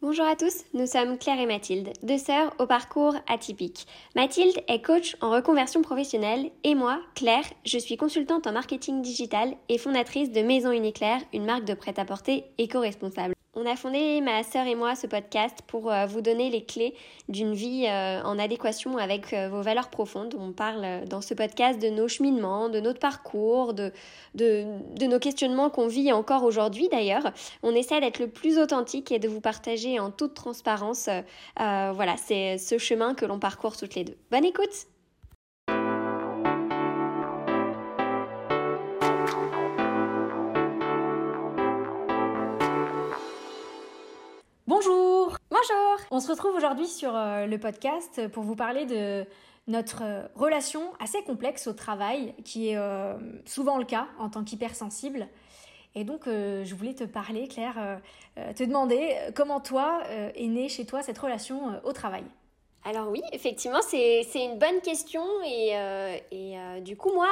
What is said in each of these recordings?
Bonjour à tous, nous sommes Claire et Mathilde, deux sœurs au parcours atypique. Mathilde est coach en reconversion professionnelle et moi, Claire, je suis consultante en marketing digital et fondatrice de Maison Uniclair, une marque de prêt-à-porter éco-responsable. On a fondé, ma sœur et moi, ce podcast pour euh, vous donner les clés d'une vie euh, en adéquation avec euh, vos valeurs profondes. On parle dans ce podcast de nos cheminements, de notre parcours, de, de, de nos questionnements qu'on vit encore aujourd'hui d'ailleurs. On essaie d'être le plus authentique et de vous partager en toute transparence. voilà, c'est ce chemin que l'on parcourt toutes les deux. Bonne écoute! On se retrouve aujourd'hui sur euh, le podcast pour vous parler de notre euh, relation assez complexe au travail, qui est euh, souvent le cas en tant qu'hypersensible. Et donc, je voulais te parler, Claire, te demander comment toi est née chez toi cette relation au travail. Alors oui, effectivement, c'est une bonne question et du coup, moi,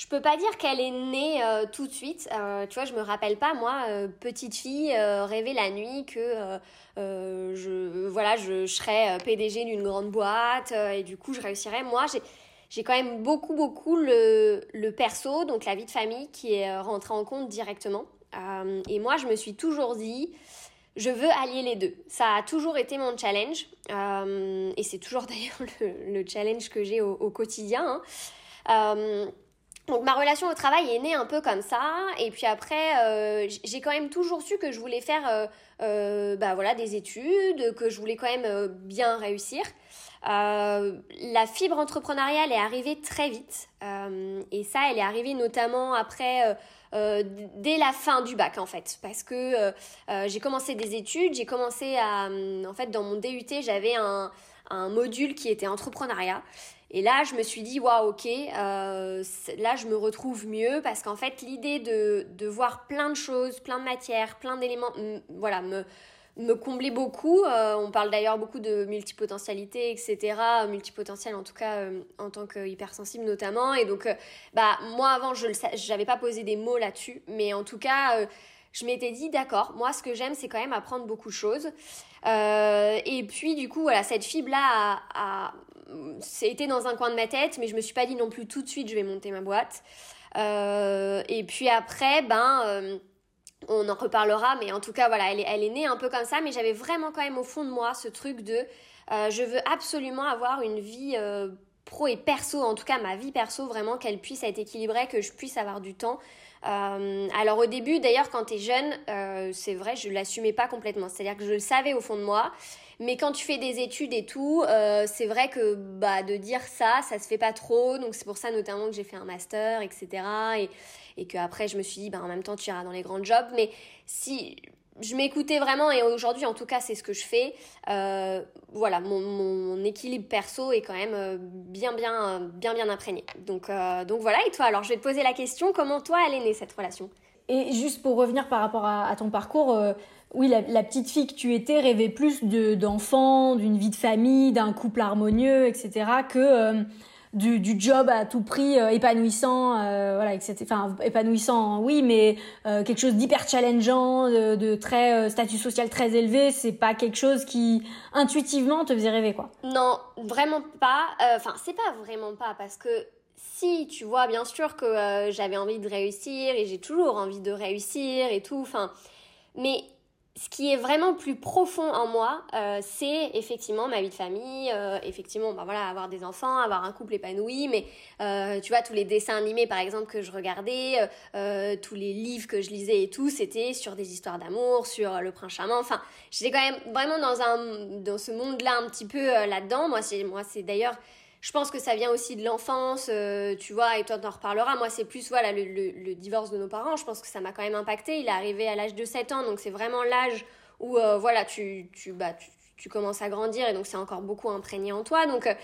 je peux pas dire qu'elle est née euh, tout de suite. Euh, tu vois, je me rappelle pas moi, euh, petite fille, rêver la nuit que je voilà, je, serais PDG d'une grande boîte et du coup je réussirais. Moi, j'ai j'ai quand même beaucoup beaucoup le, le perso, donc la vie de famille qui est rentrée en compte directement. et moi, je me suis toujours dit, je veux allier les deux. Ça a toujours été mon challenge et c'est toujours d'ailleurs le, le, challenge que j'ai au, au, quotidien. Hein. Donc ma relation au travail est née un peu comme ça. Et puis après euh, j'ai quand même toujours su que je voulais faire euh, euh, bah voilà des études que je voulais quand même bien réussir. la fibre entrepreneuriale est arrivée très vite. Et ça elle est arrivée notamment après dès la fin du bac en fait. Parce que j'ai commencé des études j'ai commencé à en fait dans mon DUT j'avais un, un module qui était entrepreneuriat et là, je me suis dit, waouh, ok, euh, là, je me retrouve mieux parce qu'en fait, l'idée de, de voir plein de choses, plein de matières, plein d'éléments, voilà, me, me comblait beaucoup. Euh, on parle d'ailleurs beaucoup de multipotentialité, etc. Multipotentiel, en tout cas, euh, en tant que hypersensible notamment. Et donc, bah, moi, avant, je n'avais pas posé des mots là-dessus. Mais en tout cas, je m'étais dit, d'accord, moi, ce que j'aime, c'est quand même apprendre beaucoup de choses. Et puis, du coup, voilà, cette fibre-là a c'était dans un coin de ma tête, mais je me suis pas dit non plus tout de suite je vais monter ma boîte. Euh, et puis après, ben, euh, on en reparlera, mais en tout cas, voilà, elle est, elle née un peu comme ça, mais j'avais vraiment quand même au fond de moi ce truc de euh, je veux absolument avoir une vie pro et perso, en tout cas ma vie perso, vraiment qu'elle puisse être équilibrée, que je puisse avoir du temps. Alors au début, d'ailleurs, quand tu es jeune, c'est vrai, je l'assumais pas complètement. C'est-à-dire que je le savais au fond de moi, mais quand tu fais des études et tout, euh, c'est vrai que bah, de dire ça, ça se fait pas trop. Donc c'est pour ça notamment que j'ai fait un master, etc. Et, et qu'après, je me suis dit, bah, en même temps, tu iras dans les grands jobs. Mais si je m'écoutais vraiment, et aujourd'hui, en tout cas, c'est ce que je fais, euh, voilà, mon, équilibre perso est quand même euh, bien, bien, bien, bien imprégné. Donc, donc voilà. Et toi, alors, je vais te poser la question, comment toi, elle est née cette relation? Et juste pour revenir par rapport à, ton parcours, oui, la, petite fille que tu étais rêvait plus d'enfants, d'une vie de famille, d'un couple harmonieux, etc., que euh, du, du, job à tout prix euh, épanouissant, euh, voilà, etc. Enfin, épanouissant, oui, mais quelque chose d'hyper challengeant, de, de très statut social très élevé, c'est pas quelque chose qui intuitivement te faisait rêver, quoi. Non, vraiment pas. Enfin, c'est pas vraiment pas parce que si, tu vois, bien sûr que j'avais envie de réussir et j'ai toujours envie de réussir et tout. Enfin, mais ce qui est vraiment plus profond en moi, euh, c'est effectivement ma vie de famille, euh, effectivement, bah voilà, avoir des enfants, avoir un couple épanoui, mais euh, tu vois, tous les dessins animés, par exemple, que je regardais, tous les livres que je lisais et tout, c'était sur des histoires d'amour, sur le prince charmant. Enfin, j'étais quand même vraiment dans un, dans ce monde-là un petit peu là-dedans. Moi, moi, c'est d'ailleurs je pense que ça vient aussi de l'enfance, euh, tu vois, et toi t'en reparleras. Moi, c'est plus voilà le, divorce de nos parents. Je pense que ça m'a quand même impacté. Il est arrivé à l'âge de 7 ans, donc c'est vraiment l'âge où euh, voilà tu tu, bah, tu, commences à grandir et donc c'est encore beaucoup imprégné en toi. Donc euh,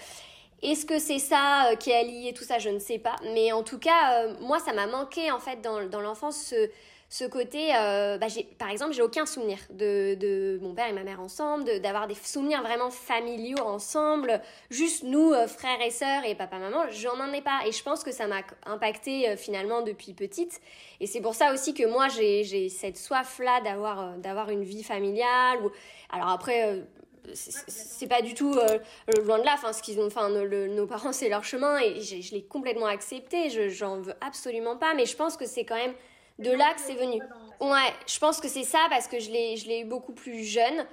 est-ce que c'est ça qui est lié tout ça? Je ne sais pas. Mais en tout cas, moi, ça m'a manqué en fait dans, dans l'enfance ce ce côté, euh, bah, par exemple, j'ai aucun souvenir de, de, mon père et ma mère ensemble, d'avoir des souvenirs vraiment familiaux ensemble, juste nous, euh, frères et sœurs et papa, maman, j'en en ai pas. Et je pense que ça m'a impacté euh, finalement depuis petite. Et c'est pour ça aussi que moi, j'ai cette soif-là d'avoir d'avoir une vie familiale. Ou... Alors après, c'est pas du tout loin de là enfin ce qu'ils ont enfin nos parents c'est leur chemin et je l'ai complètement accepté je j'en veux absolument pas mais je pense que c'est quand même de là que c'est venu. Ouais, je pense que c'est ça parce que je l'ai, je eu beaucoup plus jeune.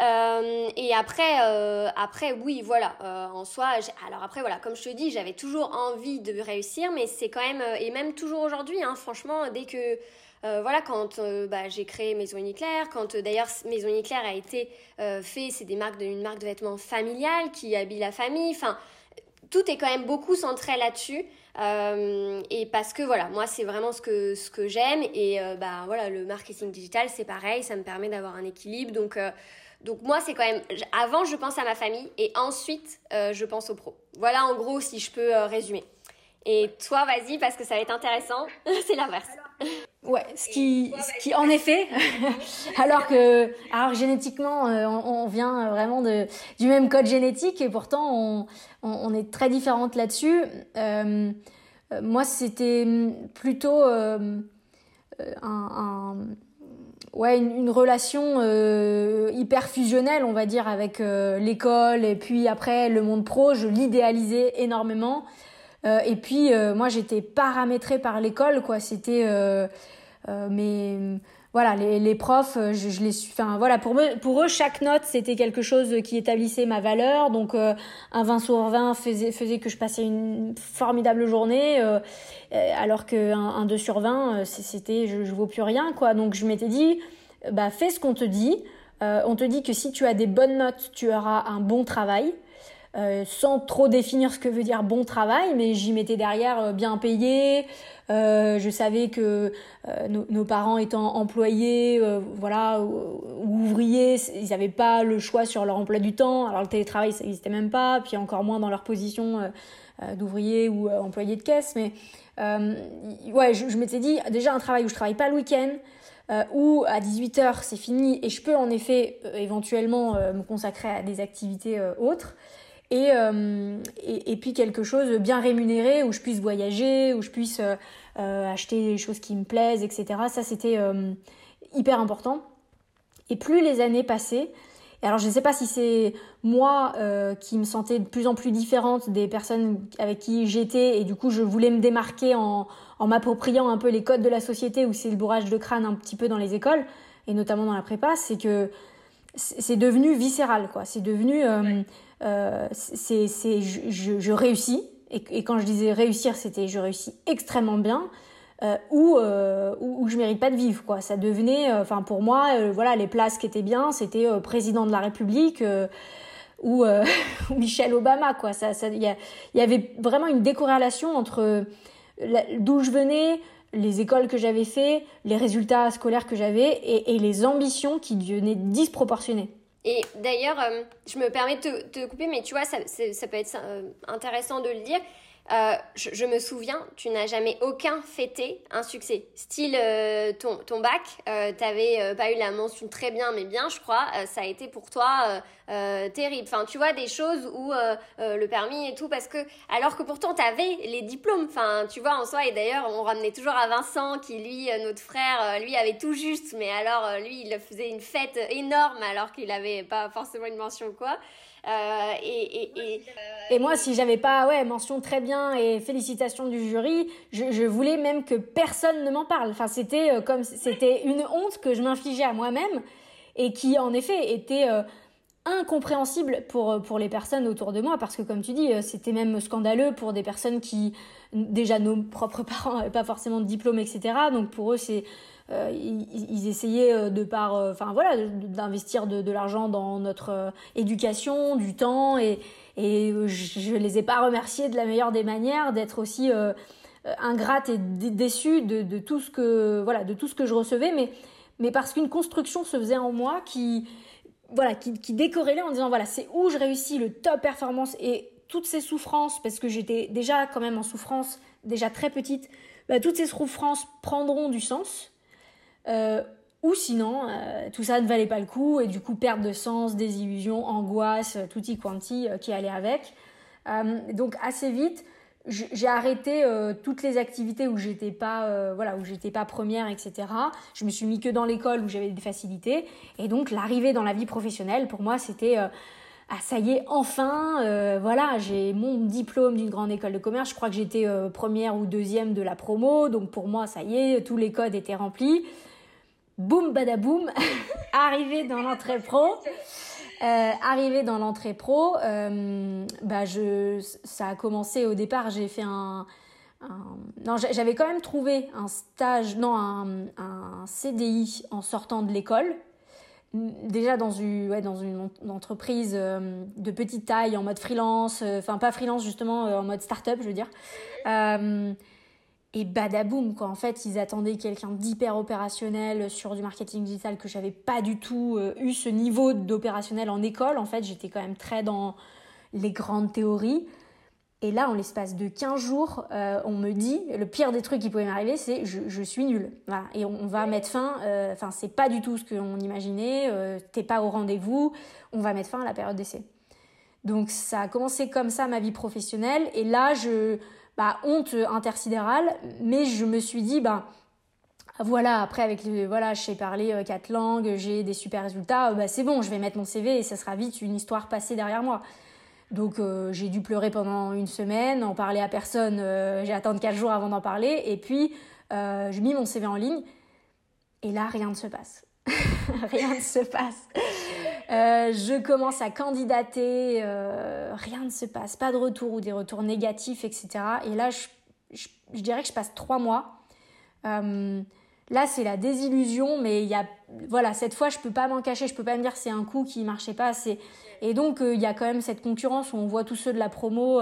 Euh, et après, euh, après, oui, voilà, euh, en soi, alors après, voilà, comme je te dis, j'avais toujours envie de réussir, mais c'est quand même, et même toujours aujourd'hui, hein, franchement, dès que, voilà, quand bah, j'ai créé Maison Uniclair, quand d'ailleurs Maison Uniclair a été fait, c'est des marques une marque de vêtements familiale qui habille la famille, enfin, tout est quand même beaucoup centré là-dessus. Euh, et parce que voilà, moi c'est vraiment ce que, ce que j'aime et euh, bah voilà, le marketing digital c'est pareil, ça me permet d'avoir un équilibre. Donc, euh, donc moi c'est quand même, avant je pense à ma famille et ensuite je pense aux pros. Voilà en gros si je peux résumer. Et toi vas-y parce que ça va être intéressant, c'est l'inverse. Ouais, ce qui, ce qui en effet, alors que, alors génétiquement, on, on, vient vraiment de, du même code génétique et pourtant on, on, est très différentes là-dessus. Euh, euh, moi, c'était plutôt euh, un, ouais, une, relation hyper fusionnelle, on va dire, avec l'école et puis après le monde pro. Je l'idéalisais énormément. Et puis, moi, j'étais paramétrée par l'école, quoi. C'était mais voilà, les, les profs, euh, je, les suis. Enfin, voilà, pour, me, pour eux, chaque note, c'était quelque chose qui établissait ma valeur. Donc, euh, un 20 sur 20 faisait, faisait que je passais une formidable journée, euh, alors qu'un un 2 sur 20, c'était je, je vaux plus rien, quoi. Donc, je m'étais dit, bah, fais ce qu'on te dit. on te dit que si tu as des bonnes notes, tu auras un bon travail. Euh, sans trop définir ce que veut dire bon travail, mais j'y mettais derrière euh, bien payé. Euh, je savais que nos, parents étant employés, voilà, ou, ouvriers, ils n'avaient pas le choix sur leur emploi du temps. Alors le télétravail, ça n'existait même pas, puis encore moins dans leur position d'ouvrier ou employé de caisse. Mais ouais, je, m'étais dit déjà un travail où je travaille pas le week-end. Euh, où à 18h c'est fini et je peux en effet éventuellement me consacrer à des activités autres euh, et, et, puis quelque chose bien rémunéré où je puisse voyager, où je puisse euh, euh, acheter des choses qui me plaisent, etc. Ça, c'était hyper important. Et plus les années passaient, alors je ne sais pas si c'est moi qui me sentais de plus en plus différente des personnes avec qui j'étais, et du coup je voulais me démarquer en, en m'appropriant un peu les codes de la société, où c'est le bourrage de crâne un petit peu dans les écoles, et notamment dans la prépa, c'est que c'est devenu viscéral, quoi. C'est devenu... Euh, c'est, je, je, réussis. Et, quand je disais réussir, c'était je réussis extrêmement bien. Euh, ou, euh, ou, je mérite pas de vivre quoi ça devenait enfin pour moi voilà les places qui étaient bien c'était président de la République ou, Michel Obama quoi ça il y, y, avait vraiment une décorrélation entre d'où je venais les écoles que j'avais fait les résultats scolaires que j'avais et, et les ambitions qui devenaient disproportionnées et d'ailleurs, euh, je me permets de te, couper, mais tu vois, ça, ça peut être euh, intéressant de le dire. Euh, je, me souviens, tu n'as jamais aucun fêté un succès. Style euh, ton, bac, euh, t'avais euh, pas eu la mention très bien, mais bien, je crois. ça a été pour toi terrible. Enfin, tu vois des choses où le permis et tout, parce que alors que pourtant t'avais les diplômes. Enfin, tu vois en soi. Et d'ailleurs, on ramenait toujours à Vincent, qui lui, notre frère, lui avait tout juste, mais alors lui, il faisait une fête énorme alors qu'il avait pas forcément une mention quoi. Euh, et, et, et, moi, si j'avais pas, ouais, mention très bien et félicitations du jury, je, je voulais même que personne ne m'en parle. Enfin, c'était euh, comme, c'était une honte que je m'infligeais à moi-même et qui, en effet, était euh, incompréhensible pour, pour les personnes autour de moi parce que, comme tu dis, c'était même scandaleux pour des personnes qui, déjà, nos propres parents n'avaient pas forcément de diplôme, etc. Donc, pour eux, c'est, euh, ils, essayaient euh, de par, euh, enfin voilà, d'investir de, l'argent dans notre éducation, du temps, et, je, ne les ai pas remerciés de la meilleure des manières, d'être aussi ingrate et déçue de, de, tout ce que, voilà, de tout ce que je recevais, mais, mais parce qu'une construction se faisait en moi qui, voilà, qui, qui décorrélait en disant voilà, c'est où je réussis le top performance et toutes ces souffrances, parce que j'étais déjà quand même en souffrance, déjà très petite, bah, toutes ces souffrances prendront du sens ou sinon, tout ça ne valait pas le coup et du coup perte de sens, désillusion, angoisse, tutti quanti qui allait avec. donc assez vite, j'ai arrêté euh, toutes les activités où j'étais pas euh, voilà où j'étais pas première etc je me suis mis que dans l'école où j'avais des facilités. Et donc l'arrivée dans la vie professionnelle pour moi c'était euh, ah ça y est enfin voilà j'ai mon diplôme d'une grande école de commerce. Je crois que j'étais première ou deuxième de la promo. Donc pour moi ça y est tous les codes étaient remplis boum badaboum arrivé dans l'entrée pro euh, arrivé dans l'entrée pro, euh, bah je, ça a commencé au départ, j'ai fait un, non, j'avais quand même trouvé un stage, non, un, un CDI en sortant de l'école. Déjà dans une, ouais, dans une, entreprise euh, de petite taille, en mode freelance, enfin pas freelance justement, en mode start-up, je veux dire. Et badaboum, quoi. En fait, ils attendaient quelqu'un d'hyper opérationnel sur du marketing digital que j'avais pas du tout euh, eu ce niveau d'opérationnel en école. En fait, j'étais quand même très dans les grandes théories. Et là, en l'espace de 15 jours, euh, on me dit, le pire des trucs qui pouvait m'arriver, c'est je, je, suis nulle. Voilà. Et on, va mettre fin, euh, enfin, c'est pas du tout ce qu'on imaginait, t'es pas au rendez-vous, on va mettre fin à la période d'essai. Donc ça a commencé comme ça ma vie professionnelle. Et là, je, bah, honte intersidérale, mais je me suis dit, bah, voilà, après avec le, voilà, je sais parler euh, quatre langues, j'ai des super résultats, bah, c'est bon, je vais mettre mon CV et ça sera vite une histoire passée derrière moi. Donc euh, j'ai dû pleurer pendant une semaine, en parler à personne, euh, j'ai attendu quatre jours avant d'en parler, et puis je mis mon CV en ligne, et là rien ne se passe. rien ne se passe. Euh, je commence à candidater, euh, rien ne se passe, pas de retour ou des retours négatifs, etc. Et là, je, dirais que je passe trois mois. Euh, là, c'est la désillusion, mais il y a, voilà, cette fois, je peux pas m'en cacher, je peux pas me dire c'est un coup qui marchait pas. C'est et donc il y a quand même cette concurrence où on voit tous ceux de la promo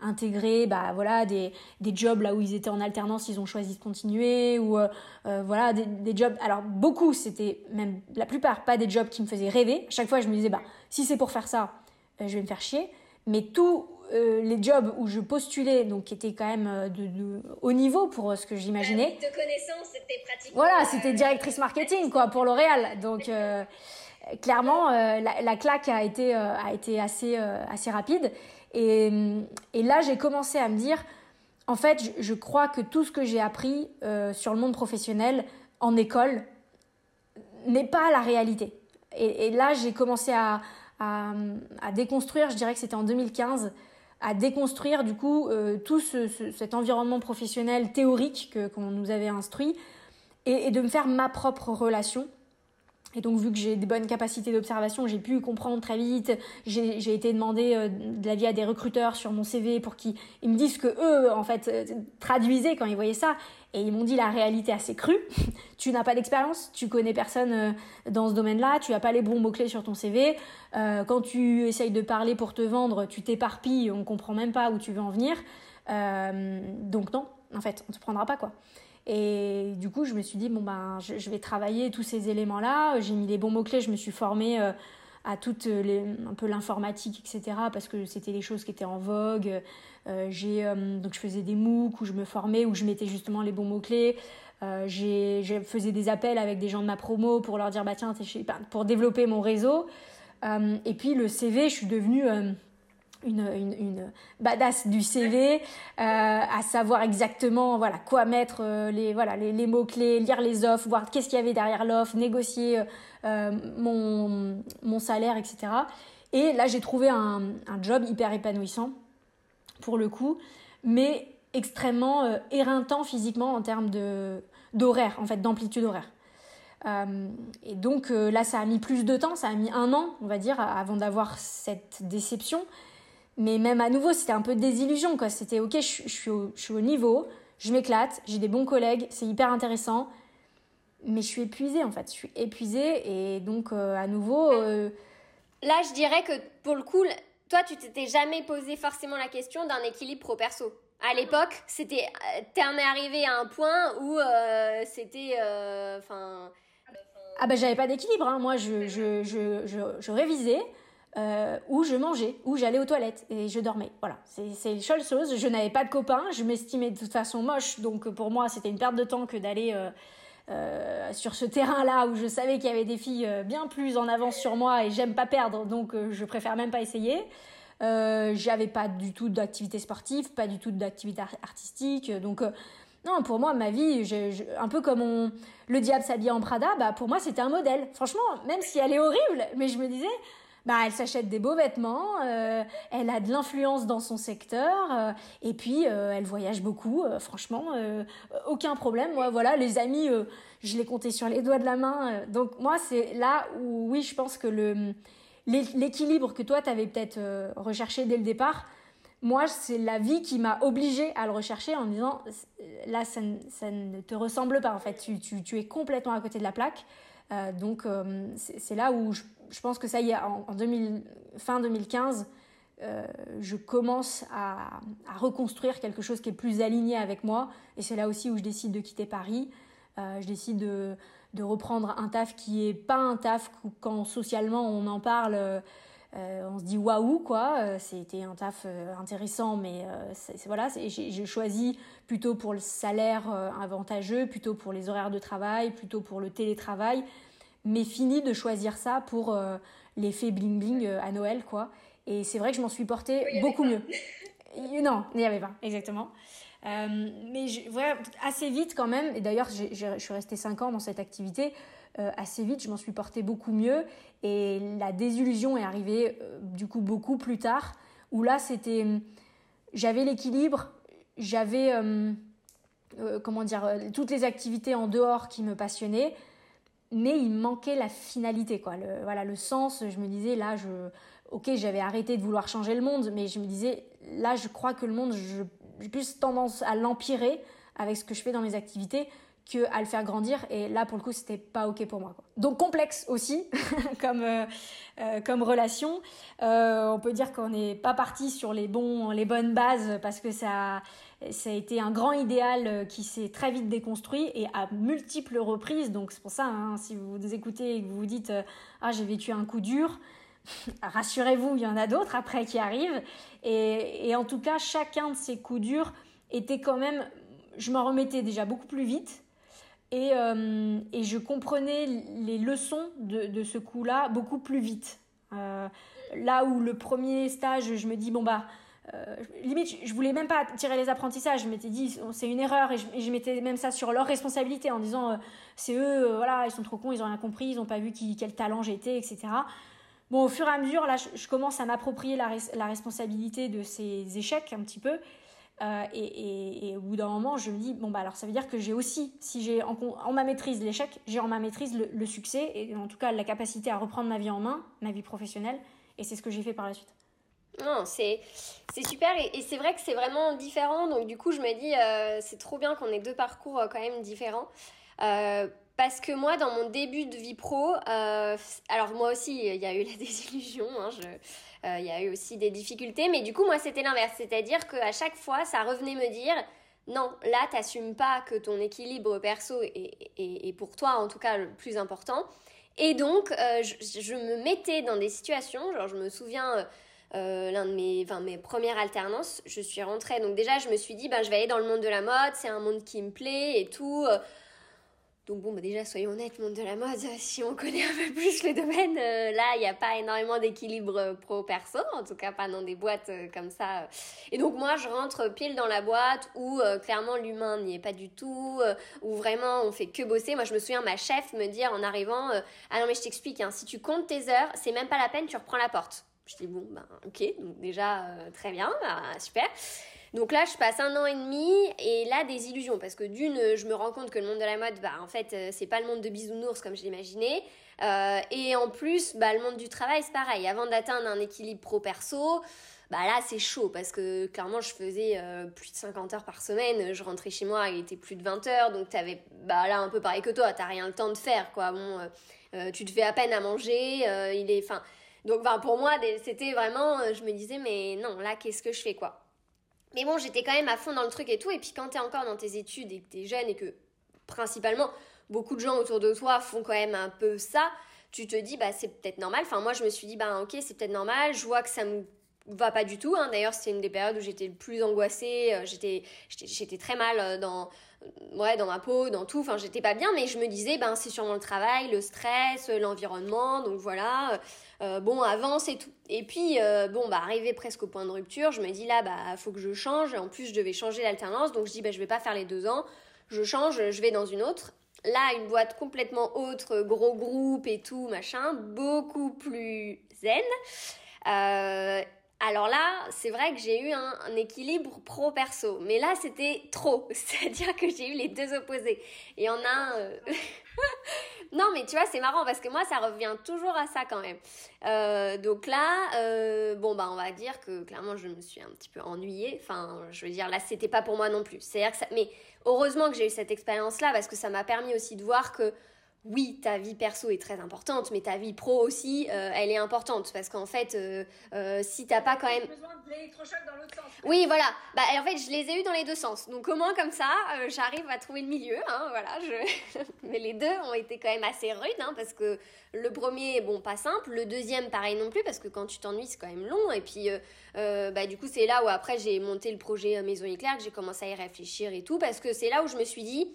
intégrer bah voilà des, des jobs là où ils étaient en alternance ils ont choisi de continuer ou euh, euh, voilà des, des, jobs. Alors beaucoup c'était même la plupart pas des jobs qui me faisaient rêver. Chaque fois je me disais bah si c'est pour faire ça euh, je vais me faire chier. Mais tous les jobs où je postulais donc qui étaient quand même de, de haut niveau pour ce que j'imaginais. De connaissances c'était pratiquement voilà c'était directrice marketing quoi pour L'Oréal. Donc clairement la, la, claque a été a été assez assez rapide. Et, et là, j'ai commencé à me dire, en fait, je, crois que tout ce que j'ai appris euh, sur le monde professionnel en école n'est pas la réalité. Et, et là, j'ai commencé à, à, à, déconstruire, je dirais que c'était en 2015, à déconstruire du coup euh, tout ce, cet environnement professionnel théorique que qu'on nous avait instruit et, de me faire ma propre relation et donc, vu que j'ai des bonnes capacités d'observation, j'ai pu comprendre très vite. J'ai été demander euh, de l'avis à des recruteurs sur mon CV pour qu'ils me disent que eux, en fait, euh, traduisaient quand ils voyaient ça. Et ils m'ont dit la réalité assez crue. tu n'as pas d'expérience, tu connais personne euh, dans ce domaine-là, tu n'as pas les bons mots-clés sur ton CV. quand tu essayes de parler pour te vendre, tu t'éparpilles, on comprend même pas où tu veux en venir. donc non, en fait, on te prendra pas quoi. Et du coup, je me suis dit, bon, ben, je, vais travailler tous ces éléments-là. J'ai mis les bons mots-clés, je me suis formée euh, à toute un peu l'informatique, etc., parce que c'était les choses qui étaient en vogue. Euh, j'ai, euh, donc, je faisais des MOOC où je me formais, où je mettais justement les bons mots-clés. je faisais des appels avec des gens de ma promo pour leur dire, bah, tiens, pour développer mon réseau. et puis, le CV, je suis devenue une, badass du CV, euh, à savoir exactement voilà quoi mettre euh, les voilà les, mots clés, lire les offres, voir qu'est-ce qu'il y avait derrière l'offre, négocier euh, mon mon salaire, etc. Et là j'ai trouvé un, un job hyper épanouissant pour le coup, mais extrêmement éreintant physiquement en termes de d'horaire en fait d'amplitude horaire. Et donc là, ça a mis plus de temps, ça a mis un an, on va dire, avant d'avoir cette déception. Mais même à nouveau, c'était un peu de désillusion, quoi. C'était ok, je, suis au, je suis au niveau, je m'éclate, j'ai des bons collègues, c'est hyper intéressant. Mais je suis épuisée, en fait. Je suis épuisée et donc, euh, à nouveau. Euh, Là, je dirais que pour le coup, toi, tu t'étais jamais posé forcément la question d'un équilibre pro-perso. À l'époque, c'était. Euh, t'es arrivé à un point où c'était. Enfin. ah, ben, j'avais pas d'équilibre, hein. Moi, je, je, je révisais euh, où je mangeais, où j'allais aux toilettes et je dormais. Voilà, c'est une seule chose. Je n'avais pas de copains, je m'estimais de toute façon moche, donc pour moi c'était une perte de temps que d'aller euh, sur ce terrain-là où je savais qu'il y avait des filles bien plus en avance sur moi et j'aime pas perdre, donc je préfère même pas essayer. J'avais pas du tout d'activité sportive, pas du tout d'activité artistique, donc non, pour moi, ma vie, un peu comme le diable s'habille en Prada, bah pour moi c'était un modèle. Franchement, même si elle est horrible, mais je me disais, bah elle s'achète des beaux vêtements, euh, elle a de l'influence dans son secteur, euh, et puis euh, elle voyage beaucoup. franchement, aucun problème. Moi, voilà, les amis, je les comptais sur les doigts de la main. donc moi, c'est là où oui, je pense que le l'équilibre que toi t'avais peut-être recherché dès le départ moi, c'est la vie qui m'a obligée à le rechercher en me disant là, ça, ne te ressemble pas en fait. Tu, es complètement à côté de la plaque. Euh, donc, euh, c'est là où je, pense que ça y est, en, fin 2015, euh, je commence à, reconstruire quelque chose qui est plus aligné avec moi. Et c'est là aussi où je décide de quitter Paris. je décide de, reprendre un taf qui est pas un taf quand socialement on en parle euh, on se dit waouh quoi, euh, c'était un taf euh, intéressant, mais c'est, voilà, j'ai choisi plutôt pour le salaire avantageux, plutôt pour les horaires de travail, plutôt pour le télétravail, mais fini de choisir ça pour l'effet bling bling à Noël quoi. Et c'est vrai que je m'en suis portée beaucoup mieux. non, il n'y avait pas, exactement. mais je, voilà, assez vite quand même, et d'ailleurs je suis restée 5 ans dans cette activité, euh, assez vite, je m'en suis portée beaucoup mieux. Et la désillusion est arrivée euh, du coup beaucoup plus tard, où là c'était, j'avais l'équilibre, j'avais euh, comment dire, toutes les activités en dehors qui me passionnaient, mais il manquait la finalité quoi, le, voilà le sens. Je me disais là, je, ok, j'avais arrêté de vouloir changer le monde, mais je me disais là, je crois que le monde, j'ai plus tendance à l'empirer avec ce que je fais dans mes activités que à le faire grandir. Et là pour le coup c'était pas ok pour moi donc complexe aussi comme euh, euh, comme relation. Euh, on peut dire qu'on n'est pas parti sur les bons les bonnes bases parce que ça ça a été un grand idéal qui s'est très vite déconstruit et à multiples reprises. Donc c'est pour ça hein, si vous vous écoutez et que vous vous dites ah j'ai vécu un coup dur rassurez-vous il y en a d'autres après qui arrivent. Et, et en tout cas chacun de ces coups durs était quand même je m'en remettais déjà beaucoup plus vite et, euh, et, je comprenais les leçons de, ce coup-là beaucoup plus vite. Euh, là où le premier stage, je me dis, bon bah, euh, limite, je voulais même pas tirer les apprentissages. Je m'étais dit, c'est une erreur et je, mettais même ça sur leur responsabilité en disant, c'est eux, voilà, ils sont trop cons, ils ont rien compris, ils ont pas vu quel talent j'étais, etc. Bon, au fur et à mesure, là, je, commence à m'approprier la, responsabilité de ces échecs un petit peu. Euh, et, au bout d'un moment, je me dis, bon, bah alors ça veut dire que j'ai aussi, si j'ai en, ma maîtrise l'échec, j'ai en ma maîtrise le, succès et en tout cas la capacité à reprendre ma vie en main, ma vie professionnelle. Et c'est ce que j'ai fait par la suite. Non, c'est super et, c'est vrai que c'est vraiment différent. Donc du coup, je me dis, euh, c'est trop bien qu'on ait deux parcours euh, quand même différents. Parce que moi, dans mon début de vie pro, euh, alors moi aussi, il y a eu la désillusion, hein, euh, il y a eu aussi des difficultés, mais du coup, moi, c'était l'inverse. C'est-à-dire qu'à chaque fois, ça revenait me dire, non, là, t'assumes pas que ton équilibre perso est, pour toi, en tout cas, le plus important. Et donc, euh, je, me mettais dans des situations, genre, je me souviens... l'un de mes, enfin, mes premières alternances, je suis rentrée. Donc déjà, je me suis dit, ben, je vais aller dans le monde de la mode, c'est un monde qui me plaît et tout. Donc bon, bah déjà, soyons honnêtes, monde de la mode, si on connaît un peu plus le domaine, euh, là, il n'y a pas énormément d'équilibre euh, pro-perso, en tout cas pas dans des boîtes euh, comme ça. Et donc moi, je rentre pile dans la boîte où clairement l'humain n'y est pas du tout, où vraiment on fait que bosser. Moi, je me souviens, ma chef me dire en arrivant, ah non mais je t'explique, hein, si tu comptes tes heures, c'est même pas la peine, tu reprends la porte. Je dis bon, ben ok, donc déjà très bien, bah, super. Donc là, je passe un an et demi et là, des illusions parce que d'une, je me rends compte que le monde de la mode, bah en fait, euh, c'est pas le monde de bisounours comme je l'imaginais. Euh, et en plus, bah le monde du travail, c'est pareil. Avant d'atteindre un équilibre pro-perso, bah là, c'est chaud parce que clairement, je faisais euh, plus de 50 heures par semaine. Je rentrais chez moi, il était plus de 20 heures, donc t'avais, bah là, un peu pareil que toi, t'as rien le temps de faire, quoi. Bon, tu te fais à peine à manger, il est, enfin. Donc, enfin, pour moi, c'était vraiment, je me disais, mais non, là, qu'est-ce que je fais, quoi? Mais bon, j'étais quand même à fond dans le truc et tout. Et puis quand t'es encore dans tes études et que t'es jeune et que principalement beaucoup de gens autour de toi font quand même un peu ça, tu te dis bah c'est peut-être normal. Enfin moi je me suis dit bah ok c'est peut-être normal. Je vois que ça me va pas du tout. Hein. D'ailleurs, c'est une des périodes où j'étais le plus angoissée. Euh, j'étais, j'étais très mal euh, dans, ouais, dans ma peau, dans tout. Enfin, j'étais pas bien, mais je me disais, ben, c'est sûrement le travail, le stress, l'environnement. Donc voilà. Euh, bon, avance et tout. Et puis, bon, bah, arrivé presque au point de rupture, je me dis là, bah, faut que je change. En plus, je devais changer l'alternance. Donc, je dis, bah, je vais pas faire les deux ans. Je change, je vais dans une autre. Là, une boîte complètement autre, gros groupe et tout, machin, beaucoup plus zen. Euh, alors là, c'est vrai que j'ai eu un, équilibre pro-perso, mais là c'était trop, c'est-à-dire que j'ai eu les deux opposés. Et en a euh, non, mais tu vois, c'est marrant parce que moi, ça revient toujours à ça quand même. Euh, donc là, euh, bon, bah, on va dire que clairement, je me suis un petit peu ennuyée. Enfin, je veux dire, là, c'était pas pour moi non plus. C'est-à-dire que ça... Mais heureusement que j'ai eu cette expérience-là parce que ça m'a permis aussi de voir que oui, ta vie perso est très importante, mais ta vie pro aussi, euh, elle est importante parce qu'en fait, euh, euh, si t'as pas quand même besoin de l'électrochoc dans l'autre sens. Oui, voilà. Bah, en fait, je les ai eu dans les deux sens. Donc, au moins comme ça, j'arrive à trouver le milieu. Hein, voilà. Je... mais les deux ont été quand même assez rudes, hein, parce que le premier, bon, pas simple. Le deuxième, pareil non plus, parce que quand tu t'ennuies, c'est quand même long. Et puis, bah, du coup, c'est là où après j'ai monté le projet Maison Éclair, que j'ai commencé à y réfléchir et tout, parce que c'est là où je me suis dit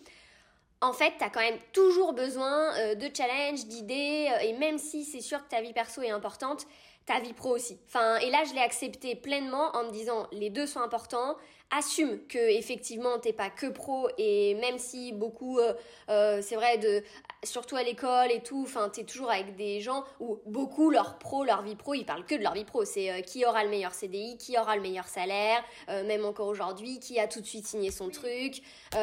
en fait, tu as quand même toujours besoin euh, de challenge, d'idées, euh, et même si c'est sûr que ta vie perso est importante, ta vie pro aussi. Enfin, et là, je l'ai accepté pleinement en me disant les deux sont importants. Assume que effectivement t'es pas que pro et même si beaucoup, euh, c'est vrai de, surtout à l'école et tout, enfin t'es toujours avec des gens où beaucoup leur pro, leur vie pro, ils parlent que de leur vie pro. C'est qui aura le meilleur CDI, qui aura le meilleur salaire, même encore aujourd'hui, qui a tout de suite signé son truc. Oui,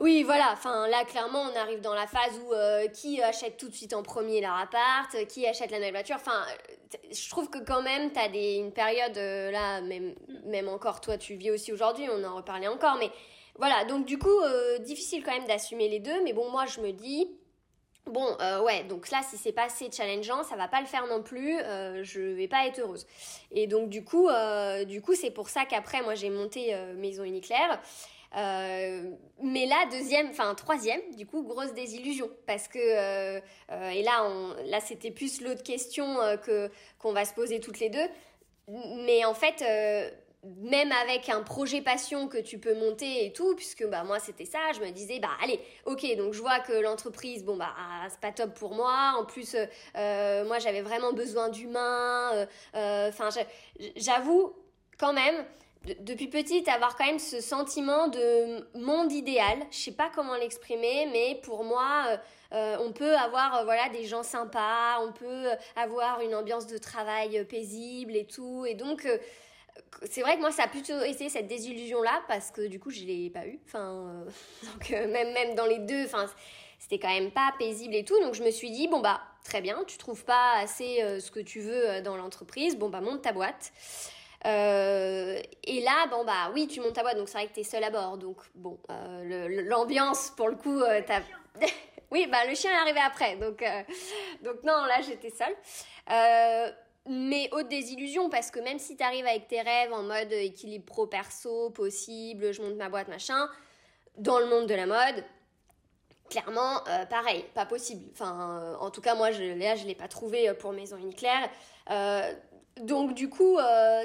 voilà. Enfin, là, clairement, on arrive dans la phase où euh, qui achète tout de suite en premier leur appart, euh, qui achète la nouvelle voiture. Enfin, euh, je trouve que quand même, t'as des une période là, même même encore toi, tu vis aussi aujourd'hui. On en reparlait encore, mais voilà. Donc du coup, difficile quand même d'assumer les deux. Mais bon, moi, je me dis. Bon, ouais, donc là, si c'est pas assez challengeant, ça va pas le faire non plus. je vais pas être heureuse. Et donc du coup, du coup, c'est pour ça qu'après, moi, j'ai monté Maison Uniclair. Euh, mais là, deuxième, enfin troisième, du coup, grosse désillusion. Parce que, euh, euh, et là, là c'était plus l'autre question que qu'on va se poser toutes les deux. Mais en fait, même avec un projet passion que tu peux monter et tout, puisque bah moi c'était ça, je me disais bah allez, ok, donc je vois que l'entreprise, bon bah ah, c'est pas top pour moi. En plus, moi j'avais vraiment besoin d'humains. Enfin, j'avoue quand même depuis petite avoir quand même ce sentiment de monde idéal. Je sais pas comment l'exprimer, mais pour moi, euh, euh, on peut avoir euh, voilà des gens sympas, on peut avoir une ambiance de travail paisible et tout. Et donc c'est vrai que moi ça a plutôt été cette désillusion là parce que du coup je l'ai pas eu. Enfin donc même même dans les deux, enfin c'était quand même pas paisible et tout. Donc je me suis dit bon bah très bien, tu trouves pas assez ce que tu veux dans l'entreprise, bon bah monte ta boîte. Euh, et là, bon bah oui, tu montes ta boîte, donc c'est vrai que t'es seul à bord. Donc bon, euh, l'ambiance pour le coup, euh, oui, bah le chien est arrivé après, donc donc non, là j'étais seule. mais haute désillusion parce que même si t'arrives avec tes rêves en mode équilibre pro perso possible, je monte ma boîte machin, dans le monde de la mode, clairement, pareil, pas possible. Enfin, en tout cas, moi, je, là, je l'ai pas trouvé pour Maison Uniclair. Euh, donc du coup, euh,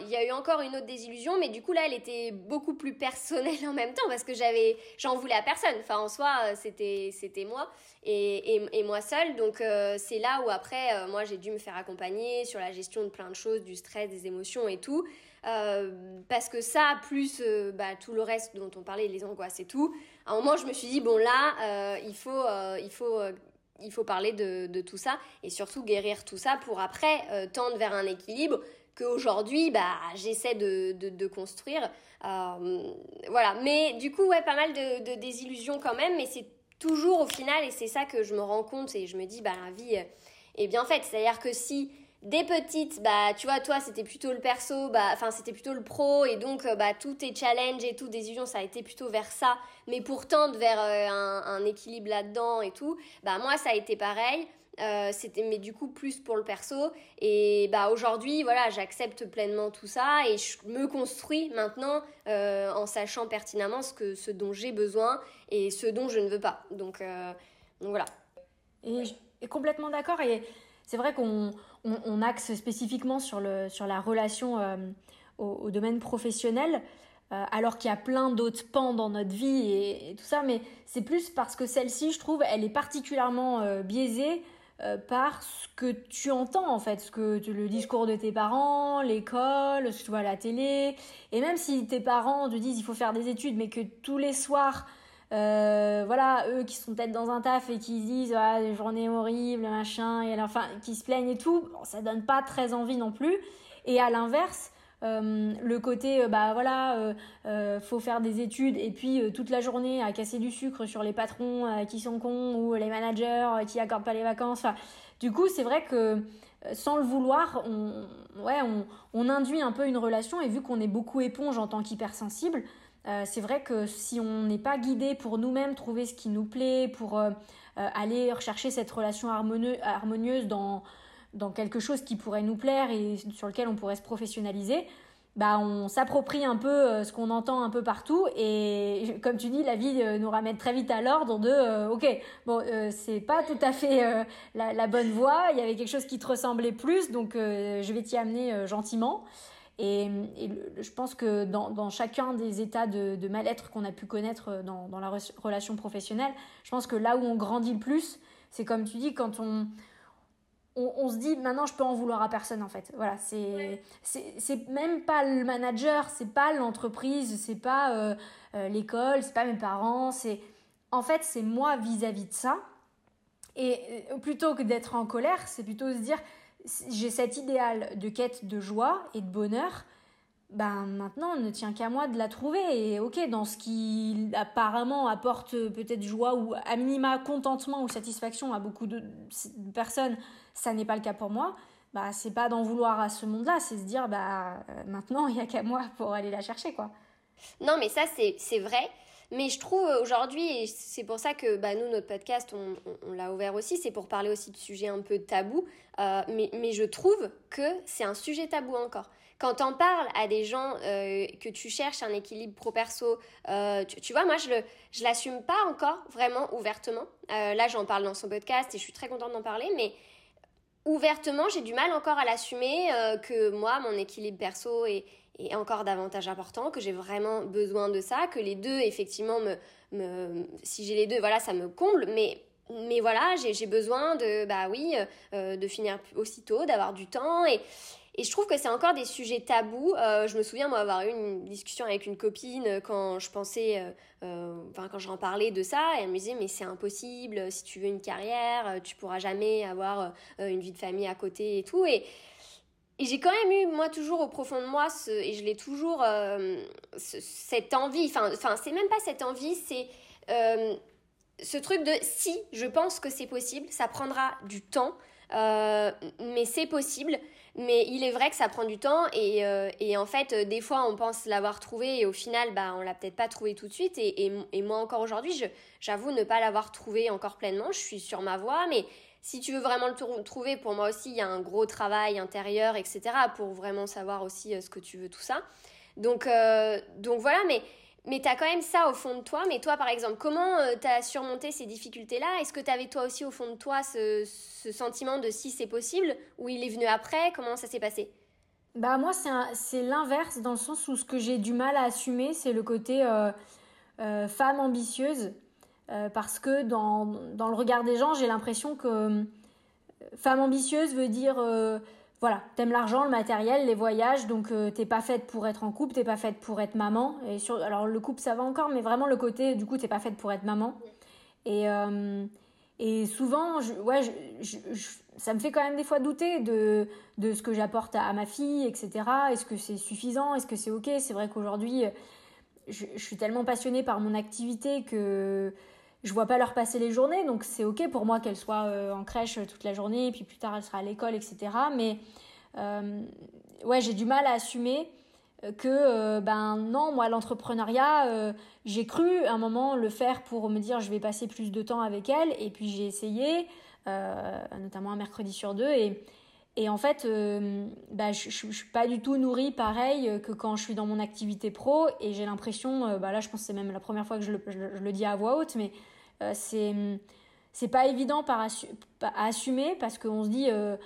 il y a eu encore une autre désillusion, mais du coup là, elle était beaucoup plus personnelle en même temps parce que j'avais, j'en voulais à personne. Enfin, en soi, euh, c'était c'était moi et, moi seule. Donc euh, c'est là où après, moi, j'ai dû me faire accompagner sur la gestion de plein de choses, du stress, des émotions et tout, parce que ça, plus bah, tout le reste dont on parlait, les angoisses et tout. À un moment, je me suis dit bon là, il faut il faut il faut parler de, tout ça et surtout guérir tout ça pour après euh, tendre vers un équilibre qu'aujourd'hui bah j'essaie de, construire. Euh, voilà. Mais du coup ouais pas mal de, désillusions quand même mais c'est toujours au final et c'est ça que je me rends compte et je me dis bah la vie est bien faite. C'est à dire que si des petites, bah, tu vois, toi, c'était plutôt le perso, bah, enfin, c'était plutôt le pro, et donc, euh, bah, tout tes challenges et tout, des unions, ça a été plutôt vers ça, mais pourtant, vers euh, un, équilibre là-dedans et tout, bah, moi, ça a été pareil. Euh, c'était mais du coup plus pour le perso. Et bah aujourd'hui voilà j'accepte pleinement tout ça et je me construis maintenant en sachant pertinemment ce que ce dont j'ai besoin et ce dont je ne veux pas. Donc donc voilà. Et, et complètement d'accord et c'est vrai qu'on on, axe spécifiquement sur, le, sur la relation au, domaine professionnel. alors qu'il y a plein d'autres pans dans notre vie et, tout ça, mais c'est plus parce que celle-ci, je trouve, elle est particulièrement biaisée euh, par ce que tu entends en fait, ce que le discours de tes parents, l'école, ce que tu vois à la télé, et même si tes parents te disent il faut faire des études, mais que tous les soirs, euh, voilà, eux qui sont peut-être dans un taf et qui disent ah, des journées horribles, machin, et enfin qui se plaignent et tout, ça donne pas très envie non plus. Et à l'inverse, euh, le côté euh, bah voilà faut faire des études et puis toute la journée à casser du sucre sur les patrons qui sont cons ou les managers qui accordent pas les vacances du coup c'est vrai que sans le vouloir on ouais on, on, induit un peu une relation et vu qu'on est beaucoup éponge en tant qu'hypersensible c'est vrai que si on n'est pas guidé pour nous-mêmes trouver ce qui nous plaît pour aller rechercher cette relation harmonieuse dans dans quelque chose qui pourrait nous plaire et sur lequel on pourrait se professionnaliser, bah on s'approprie un peu euh, ce qu'on entend un peu partout et comme tu dis la vie euh, nous ramène très vite à l'ordre de euh, ok bon c'est pas tout à fait la, bonne voie il y avait quelque chose qui te ressemblait plus donc je vais t'y amener gentiment et, je pense que dans, dans, chacun des états de, de mal-être qu'on a pu connaître dans, dans la relation professionnelle je pense que là où on grandit le plus c'est comme tu dis quand on on, se dit maintenant je peux en vouloir à personne en fait. Voilà, c'est c'est même pas le manager, c'est pas l'entreprise, c'est pas euh, euh, l'école, c'est pas mes parents, c'est en fait c'est moi vis-à-vis de ça. Et euh, plutôt que d'être en colère, c'est plutôt se dire j'ai cet idéal de quête de joie et de bonheur ben maintenant, il ne tient qu'à moi de la trouver. Et ok, dans ce qui apparemment apporte peut-être joie ou à minima contentement ou satisfaction à beaucoup de personnes, ça n'est pas le cas pour moi. Bah, c'est pas d'en vouloir à ce monde-là, c'est se dire, bah, euh, maintenant, il n'y a qu'à moi pour aller la chercher, quoi. Non, mais ça, c'est vrai. Mais je trouve aujourd'hui, et c'est pour ça que bah, nous, notre podcast, on, l'a ouvert aussi, c'est pour parler aussi de sujets un peu tabous. Euh, mais, mais je trouve que c'est un sujet tabou encore. Quand t'en parles à des gens euh, que tu cherches un équilibre pro-perso, euh, tu, vois, moi, je le, je l'assume pas encore vraiment ouvertement. Euh, là, j'en parle dans son podcast et je suis très contente d'en parler, mais ouvertement, j'ai du mal encore à l'assumer que moi, mon équilibre perso est, est encore davantage important, que j'ai vraiment besoin de ça, que les deux, effectivement, me, me si j'ai les deux, voilà, ça me comble, mais mais voilà, j'ai besoin de, bah oui, de finir aussitôt, d'avoir du temps. Et, et je trouve que c'est encore des sujets tabous. Euh, je me souviens, moi, avoir eu une discussion avec une copine quand je pensais, euh, euh, enfin, quand j'en parlais de ça, et elle me disait, mais c'est impossible, si tu veux une carrière, tu pourras jamais avoir une vie de famille à côté et tout. Et, et j'ai quand même eu, moi, toujours au profond de moi, ce, et je l'ai toujours, cette envie, enfin, c'est même pas cette envie, c'est ce truc de si je pense que c'est possible, ça prendra du temps, mais c'est possible. Mais il est vrai que ça prend du temps et, euh, et en fait, euh, des fois, on pense l'avoir trouvé et au final, bah, on l'a peut-être pas trouvé tout de suite. Et, et, moi encore aujourd'hui, j'avoue ne pas l'avoir trouvé encore pleinement. Je suis sur ma voie, mais si tu veux vraiment le trouver, pour moi aussi, il y a un gros travail intérieur, etc. pour vraiment savoir aussi euh, ce que tu veux, tout ça. Donc, donc voilà, mais mais tu as quand même ça au fond de toi. Mais toi, par exemple, comment euh, tu as surmonté ces difficultés-là? Est-ce que tu avais toi aussi au fond de toi ce, ce sentiment de si c'est possible? Ou il est venu après? Comment ça s'est passé? Bah moi, c'est l'inverse, dans le sens où ce que j'ai du mal à assumer, c'est le côté euh, euh, femme ambitieuse. Parce que dans, dans, le regard des gens, j'ai l'impression que femme ambitieuse veut dire voilà, t'aimes l'argent, le matériel, les voyages, donc euh, t'es pas faite pour être en couple, t'es pas faite pour être maman. Et sur, alors le couple ça va encore, mais vraiment le côté, du coup, t'es pas faite pour être maman. Et, euh, et souvent, ouais, ça me fait quand même des fois douter de, de ce que j'apporte à, ma fille, etc. Est-ce que c'est suffisant? Est-ce que c'est ok? C'est vrai qu'aujourd'hui, je, suis tellement passionnée par mon activité que je vois pas leur passer les journées, donc c'est ok pour moi qu'elle soit euh, en crèche toute la journée, et puis plus tard elle sera à l'école, etc. Mais euh, ouais, j'ai du mal à assumer euh, que ben non, moi l'entrepreneuriat, j'ai cru à un moment le faire pour me dire je vais passer plus de temps avec elle, et puis j'ai essayé, notamment un mercredi sur deux, et et en fait, bah, je, je, suis pas du tout nourrie pareil que quand je suis dans mon activité pro. Et j'ai l'impression, bah là, je pense que c'est même la première fois que je le, je le, dis à voix haute, mais euh, c'est c'est pas évident à assumer parce qu'on se dit euh,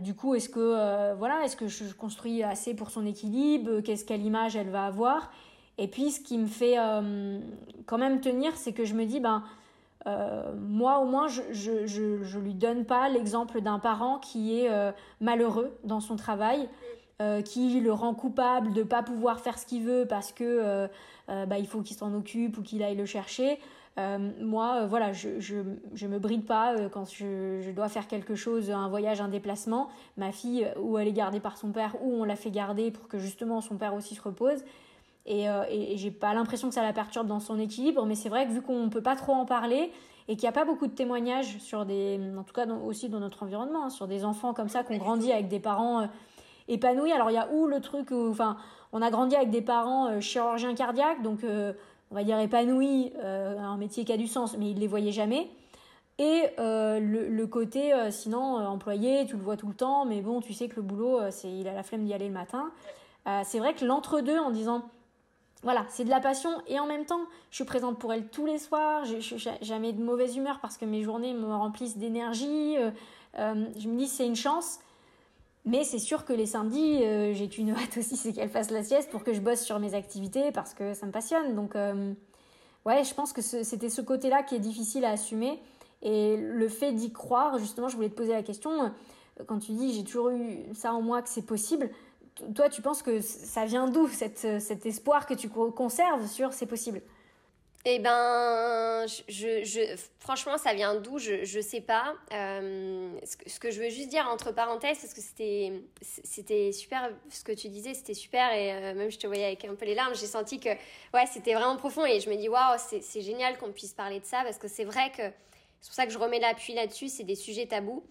du coup, est-ce que voilà, est-ce que je construis assez pour son équilibre Qu'est-ce quelle image elle va avoir Et puis, ce qui me fait quand même tenir, c'est que je me dis, ben moi au moins, je, je, je, lui donne pas l'exemple d'un parent qui est malheureux dans son travail. Euh, qui le rend coupable de pas pouvoir faire ce qu'il veut parce que euh, euh, bah, il faut qu'il s'en occupe ou qu'il aille le chercher. Moi, voilà, je, je, me bride pas quand je, je, dois faire quelque chose, un voyage, un déplacement. Ma fille, ou elle est gardée par son père, ou on la fait garder pour que justement son père aussi se repose. Et, et, et j'ai pas l'impression que ça la perturbe dans son équilibre, mais c'est vrai que vu qu'on peut pas trop en parler et qu'il n'y a pas beaucoup de témoignages sur des, en tout cas aussi dans notre environnement, hein, sur des enfants comme ça qui ont grandi avec des parents épanoui. Alors il y a où le truc, enfin, on a grandi avec des parents euh, chirurgiens cardiaques, donc euh, on va dire épanouis, euh, un métier qui a du sens, mais ils les voyaient jamais. Et le, côté, sinon, employé, tu le vois tout le temps, mais bon, tu sais que le boulot, c'est, il a la flemme d'y aller le matin. c'est vrai que l'entre-deux, en disant, voilà, c'est de la passion, et en même temps, je suis présente pour elle tous les soirs, je, je, jamais de mauvaise humeur parce que mes journées me remplissent d'énergie. je me dis, c'est une chance. Mais c'est sûr que les samedis, euh, j'ai qu'une hâte aussi, c'est qu'elle fasse la sieste pour que je bosse sur mes activités parce que ça me passionne. Donc, euh, ouais, je pense que c'était ce côté-là qui est difficile à assumer. Et le fait d'y croire, justement, je voulais te poser la question, quand tu dis j'ai toujours eu ça en moi que c'est possible, toi, tu penses que ça vient d'où cet espoir que tu conserves sur c'est possible? Eh ben, je, je, franchement, ça vient d'où je, je sais pas. Euh, ce, que, je veux juste dire entre parenthèses, parce que c'était, super, ce que tu disais, c'était super, et euh, même je te voyais avec un peu les larmes, j'ai senti que, ouais, c'était vraiment profond, et je me dis, waouh, c'est, génial qu'on puisse parler de ça, parce que c'est vrai que, c'est pour ça que je remets l'appui là-dessus, c'est des sujets tabous.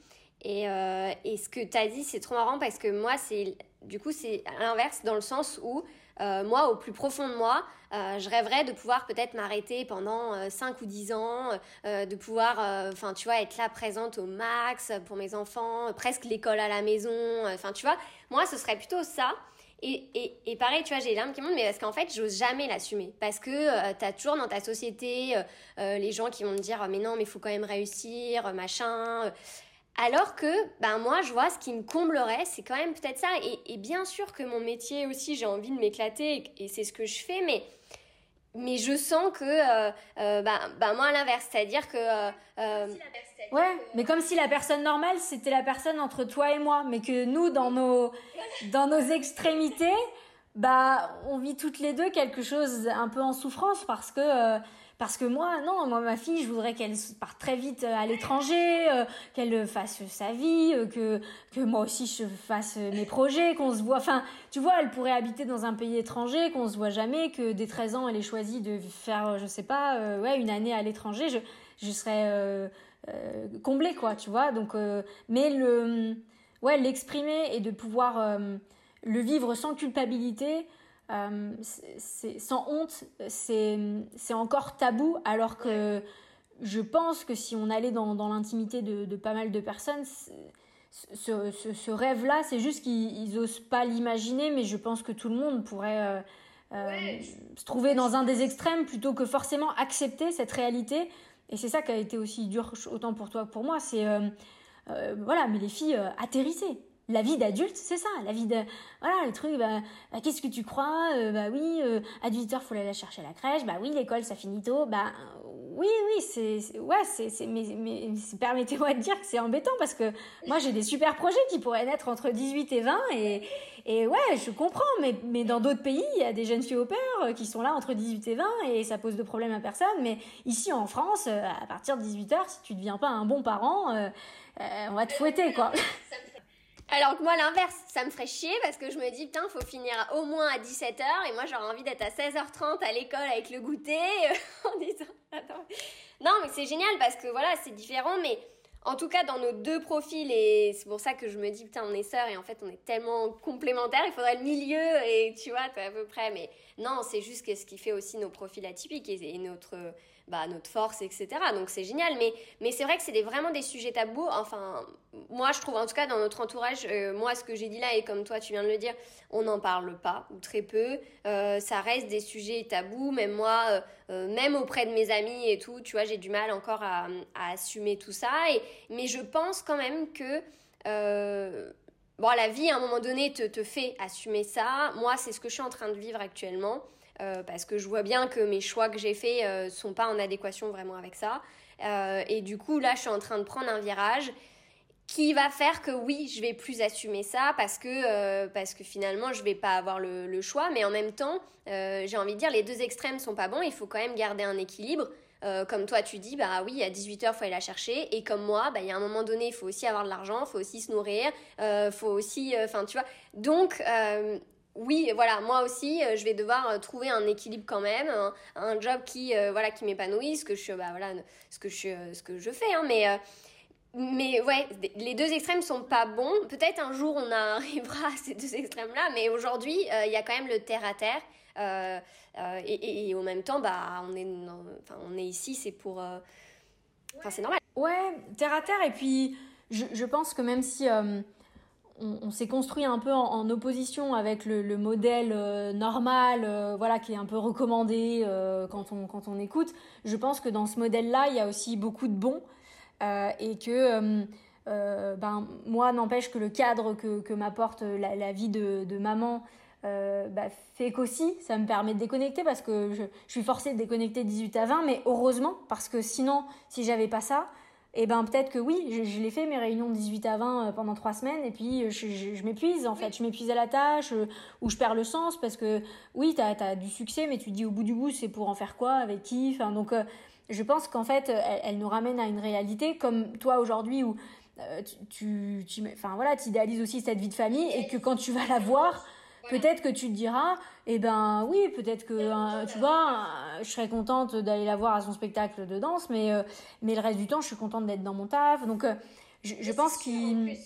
Et, euh, et ce que tu as dit, c'est trop marrant, parce que moi, c'est, du coup, c'est l'inverse, dans le sens où, euh, moi, au plus profond de moi, euh, je rêverais de pouvoir peut-être m'arrêter pendant 5 euh, ou 10 ans, de pouvoir, enfin, tu vois, être là présente au max pour mes enfants, presque l'école à la maison, enfin, tu vois, moi, ce serait plutôt ça. Et, et, et, pareil, tu vois, j'ai les larmes qui montent, mais parce qu'en fait, j'ose jamais l'assumer. Parce que tu as toujours dans ta société les gens qui vont te dire, mais non, mais il faut quand même réussir, machin. Alors que, ben moi, je vois ce qui me comblerait, c'est quand même peut-être ça. Et, bien sûr que mon métier aussi, j'ai envie de m'éclater et, c'est ce que je fais, mais, mais je sens que, euh, euh ben, ben, moi, à l'inverse, c'est-à-dire que. Euh, euh, ouais, mais comme si la personne normale, c'était la personne entre toi et moi, mais que nous, dans nos, dans nos extrémités, bah, on vit toutes les deux quelque chose un peu en souffrance parce que parce que moi, non, moi, ma fille, je voudrais qu'elle parte très vite euh, à l'étranger, euh, qu'elle fasse sa vie, euh, que, que moi aussi je fasse mes projets, qu'on se voit. Enfin, tu vois, elle pourrait habiter dans un pays étranger, qu'on se voit jamais, que dès 13 ans, elle ait choisi de faire, je sais pas, ouais, une année à l'étranger. Je, je serais comblée, quoi, tu vois. Donc, mais le, ouais, l'exprimer et de pouvoir le vivre sans culpabilité, euh, c'est sans honte, c'est encore tabou, alors que je pense que si on allait dans, dans l'intimité de, de, pas mal de personnes, ce, ce, ce rêve-là, c'est juste qu'ils osent pas l'imaginer, mais je pense que tout le monde pourrait euh, euh, se trouver dans un des extrêmes plutôt que forcément accepter cette réalité. Et c'est ça qui a été aussi dur autant pour toi que pour moi. C'est voilà, mais les filles atterrissaient la vie d'adulte, c'est ça, la vie de voilà, le truc bah, bah, qu'est-ce que tu crois euh, Bah oui, euh, à 18h faut aller la chercher à la crèche. Bah oui, l'école ça finit tôt. Bah oui, oui, c'est ouais, c'est c'est mais, mais permettez-moi de dire que c'est embêtant parce que moi j'ai des super projets qui pourraient naître entre 18 et 20 et et ouais, je comprends mais mais dans d'autres pays, il y a des jeunes filles au euh, qui sont là entre 18 et 20 et ça pose de problème à personne, mais ici en France à partir de 18h si tu deviens pas un bon parent, on va te fouetter quoi. Alors que moi, l'inverse, ça me ferait chier parce que je me dis, putain, faut finir au moins à 17h et moi, j'aurais envie d'être à 16h30 à l'école avec le goûter en disant, attends. Non, mais c'est génial parce que voilà, c'est différent, mais en tout cas, dans nos deux profils, et c'est pour ça que je me dis, putain, on est sœurs et en fait, on est tellement complémentaires, il faudrait le milieu et tu vois, à peu près. Mais non, c'est juste ce qui fait aussi nos profils atypiques et, notre, bah, notre force, etc. Donc c'est génial. Mais, mais c'est vrai que c'est vraiment des sujets tabous. Enfin, moi, je trouve en tout cas dans notre entourage, euh, moi, ce que j'ai dit là, et comme toi, tu viens de le dire, on n'en parle pas ou très peu. Euh, ça reste des sujets tabous. Même moi, euh, même auprès de mes amis et tout, tu vois, j'ai du mal encore à, à assumer tout ça. Et, mais je pense quand même que bon, la vie, à un moment donné, te, te fait assumer ça. Moi, c'est ce que je suis en train de vivre actuellement. Parce que je vois bien que mes choix que j'ai faits ne sont pas en adéquation vraiment avec ça. et du coup, là, je suis en train de prendre un virage qui va faire que oui, je vais plus assumer ça parce que, euh, parce que finalement, je vais pas avoir le, choix. Mais en même temps, euh, j'ai envie de dire, les deux extrêmes sont pas bons. Il faut quand même garder un équilibre. Euh, comme toi, tu dis, bah oui, à 18h, il faut aller la chercher. Et comme moi, bah, il y a un moment donné, il faut aussi avoir de l'argent, il faut aussi se nourrir, il faut aussi. Enfin, tu vois. Donc, oui, voilà, moi aussi, je vais devoir trouver un équilibre quand même, un, job qui, voilà, qui m'épanouit, ce que je, bah, voilà, ce que je, ce que je fais, hein, mais mais ouais, les deux extrêmes sont pas bons. Peut-être un jour on arrivera à ces deux extrêmes-là, mais aujourd'hui euh, il y a quand même le terre à terre. Euh, euh, et, et, en même temps, bah, on est, on est ici, c'est pour. Enfin, c'est normal. Ouais, terre à terre. Et puis, je pense que même si on, s'est construit un peu en, opposition avec le, le modèle normal, voilà, qui est un peu recommandé quand, on, quand on écoute, je pense que dans ce modèle-là, il y a aussi beaucoup de bons. Euh, et que euh, euh, ben, moi, n'empêche que le cadre que, que m'apporte la, vie de, de maman bah, fait qu'aussi ça me permet de déconnecter parce que je, je, suis forcée de déconnecter 18 à 20, mais heureusement, parce que sinon, si j'avais pas ça, et ben peut-être que oui, je, je l'ai fait mes réunions de 18 à 20 pendant trois semaines et puis je, je, m'épuise en fait, je m'épuise à la tâche ou je perds le sens parce que oui, tu as, as, du succès mais tu dis au bout du bout c'est pour en faire quoi, avec qui, enfin donc je pense qu'en fait, elle, nous ramène à une réalité comme toi aujourd'hui où euh, tu, tu, enfin voilà, tu idéalises aussi cette vie de famille et que quand tu vas la voir, peut-être que tu te diras, eh ben oui, peut-être que euh, tu vois, je serais contente d'aller la voir à son spectacle de danse, mais euh, mais le reste du temps, je suis contente d'être dans mon taf. Donc je, je pense qu'il.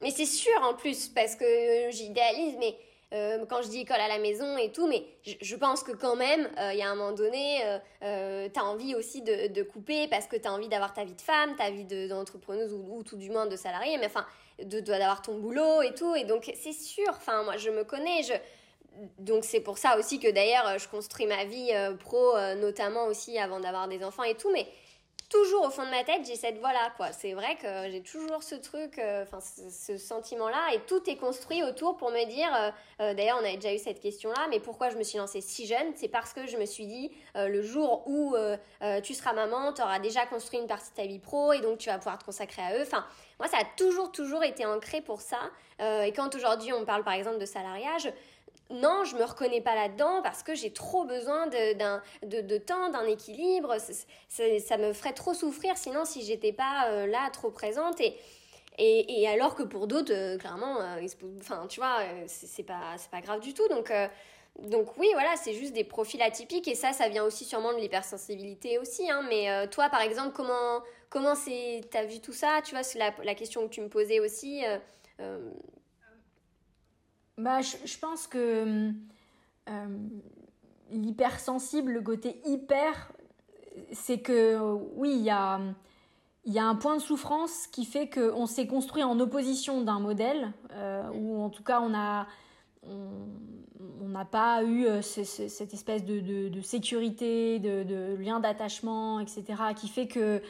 Mais c'est sûr en plus parce que j'idéalise, mais euh, quand je dis école à la maison et tout, mais je, pense que quand même, euh, il y a un moment donné, euh, euh tu as envie aussi de, de couper parce que tu as envie d'avoir ta vie de femme, ta vie d'entrepreneuse ou, tout du moins de salarié, mais enfin, d'avoir ton boulot et tout. Et donc, c'est sûr, enfin, moi, je me connais, je, donc c'est pour ça aussi que d'ailleurs je construis ma vie pro notamment aussi avant d'avoir des enfants et tout mais toujours au fond de ma tête, j'ai cette voix-là, quoi. C'est vrai que j'ai toujours ce truc, euh, enfin, ce, sentiment-là, et tout est construit autour pour me dire, euh, euh, d'ailleurs, on avait déjà eu cette question-là, mais pourquoi je me suis lancée si jeune? C'est parce que je me suis dit, le jour où tu seras maman, tu auras déjà construit une partie de ta vie pro, et donc tu vas pouvoir te consacrer à eux. Moi, ça a toujours, toujours été ancré pour ça. et quand aujourd'hui, on parle, par exemple, de salariage, non, je me reconnais pas là-dedans parce que j'ai trop besoin de, de, de temps, d'un équilibre. ça me ferait trop souffrir sinon si j'étais pas euh, là, trop présente. Et, et, et, alors que pour d'autres, euh, clairement, euh, tu vois, c'est pas, pas grave du tout. Donc, donc oui, voilà, c'est juste des profils atypiques et ça, ça vient aussi sûrement de l'hypersensibilité aussi. Hein, mais toi, par exemple, comment comment t'as vu tout ça? Tu vois, la, la, question que tu me posais aussi. Bah, je, pense que euh, l'hypersensible, le côté hyper, c'est que oui, il y a, y a un point de souffrance qui fait qu'on s'est construit en opposition d'un modèle, euh, ou en tout cas on a on n'a pas eu euh, cette espèce de, de, de sécurité, de, de lien d'attachement, etc., qui fait que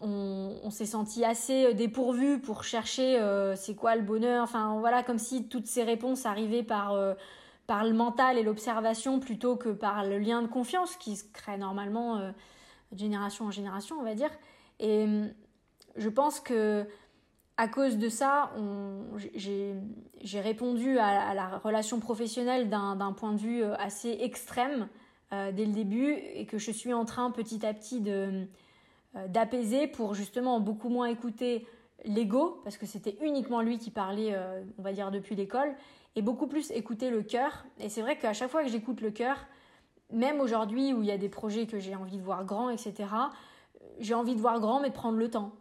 on, s'est senti assez euh, dépourvu pour chercher euh, c'est quoi le bonheur. Enfin voilà, comme si toutes ces réponses arrivaient par, euh, par le mental et l'observation plutôt que par le lien de confiance qui se crée normalement de génération en génération, on va dire. Et je pense que à cause de ça, j'ai répondu à, à, la relation professionnelle d'un point de vue assez extrême dès le début et que je suis en train petit à petit de d'apaiser pour justement beaucoup moins écouter l'ego, parce que c'était uniquement lui qui parlait, euh, on va dire, depuis l'école, et beaucoup plus écouter le cœur. Et c'est vrai qu'à chaque fois que j'écoute le cœur, même aujourd'hui où il y a des projets que j'ai envie de voir grands, etc., j'ai envie de voir grand, mais de prendre le temps.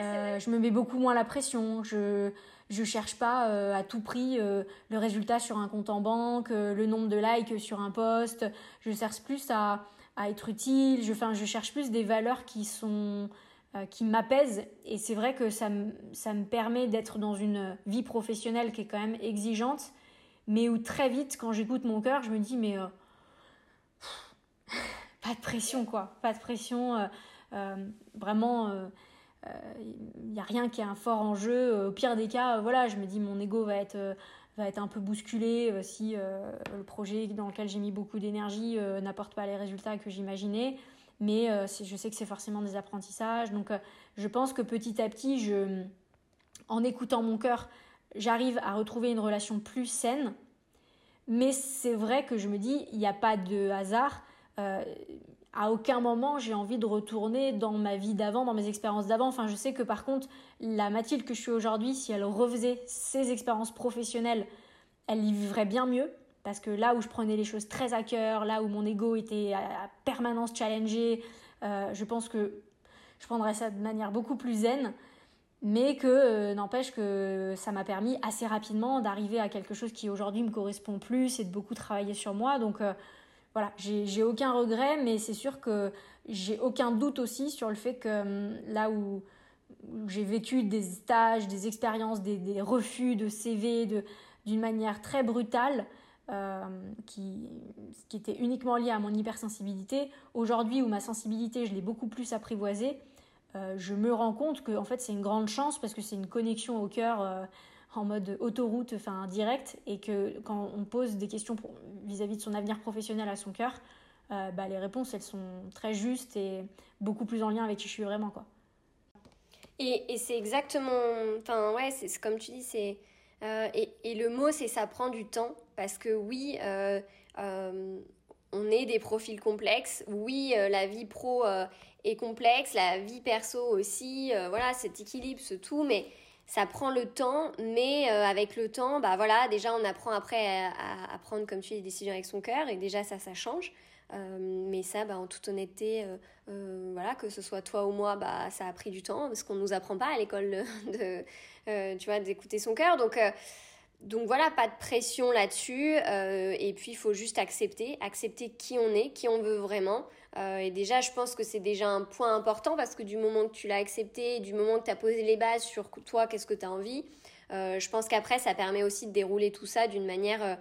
Euh, je me mets beaucoup moins la pression. Je je cherche pas à tout prix le résultat sur un compte en banque, le nombre de likes sur un post. Je cherche plus à à être utile. Je, enfin, je cherche plus des valeurs qui sont euh, qui m'apaisent et c'est vrai que ça, me, ça me permet d'être dans une vie professionnelle qui est quand même exigeante, mais où très vite, quand j'écoute mon cœur, je me dis mais euh, pas de pression quoi, pas de pression, euh, vraiment il n'y a rien qui est un fort enjeu. Au pire des cas, voilà, je me dis mon ego va être, va être un peu bousculé si le projet dans lequel j'ai mis beaucoup d'énergie n'apporte pas les résultats que j'imaginais. Mais je sais que c'est forcément des apprentissages. Donc je pense que petit à petit, en écoutant mon cœur, j'arrive à retrouver une relation plus saine. Mais c'est vrai que je me dis, il n'y a pas de hasard. Euh, à aucun moment j'ai envie de retourner dans ma vie d'avant, dans mes expériences d'avant. Enfin, je sais que par contre, la Mathilde que je suis aujourd'hui, si elle refaisait ses expériences professionnelles, elle y vivrait bien mieux. Parce que là où je prenais les choses très à cœur, là où mon ego était à permanence challengé, euh, je pense que je prendrais ça de manière beaucoup plus zen mais que euh, n'empêche que ça m'a permis assez rapidement d'arriver à quelque chose qui aujourd'hui me correspond plus et de beaucoup travailler sur moi. Donc voilà, j'ai aucun regret, mais c'est sûr que j'ai aucun doute aussi sur le fait que hum, là où, j'ai vécu des stages, des expériences, des, refus de CV d'une manière très brutale, euh, qui, était uniquement liée à mon hypersensibilité, aujourd'hui où ma sensibilité, je l'ai beaucoup plus apprivoisée, euh, je me rends compte que en fait c'est une grande chance parce que c'est une connexion au cœur euh, en mode autoroute, enfin direct, et que quand on pose des questions vis-à-vis de son avenir professionnel à son cœur, euh, bah, les réponses elles sont très justes et beaucoup plus en lien avec qui je suis vraiment quoi. Et, c'est exactement, enfin ouais, c'est comme tu dis, c'est et, et, le mot c'est ça prend du temps parce que oui, on est des profils complexes. Oui, la vie pro est complexe, la vie perso aussi, euh, voilà, cet équilibre, ce tout, mais ça prend le temps, mais euh, avec le temps, bah voilà, déjà on apprend après à, prendre, comme tu dis, des décisions avec son cœur, et déjà ça, ça change. Euh, mais ça, bah, en toute honnêteté, voilà, que ce soit toi ou moi, bah, ça a pris du temps, parce qu'on nous apprend pas à l'école de, tu vois, d'écouter son cœur, donc donc voilà, pas de pression là-dessus. et puis il faut juste accepter, accepter qui on est, qui on veut vraiment. Euh, et déjà, je pense que c'est déjà un point important parce que du moment que tu l'as accepté, du moment que tu as posé les bases sur toi, qu'est-ce que tu as envie, euh, je pense qu'après, ça permet aussi de dérouler tout ça d'une manière euh,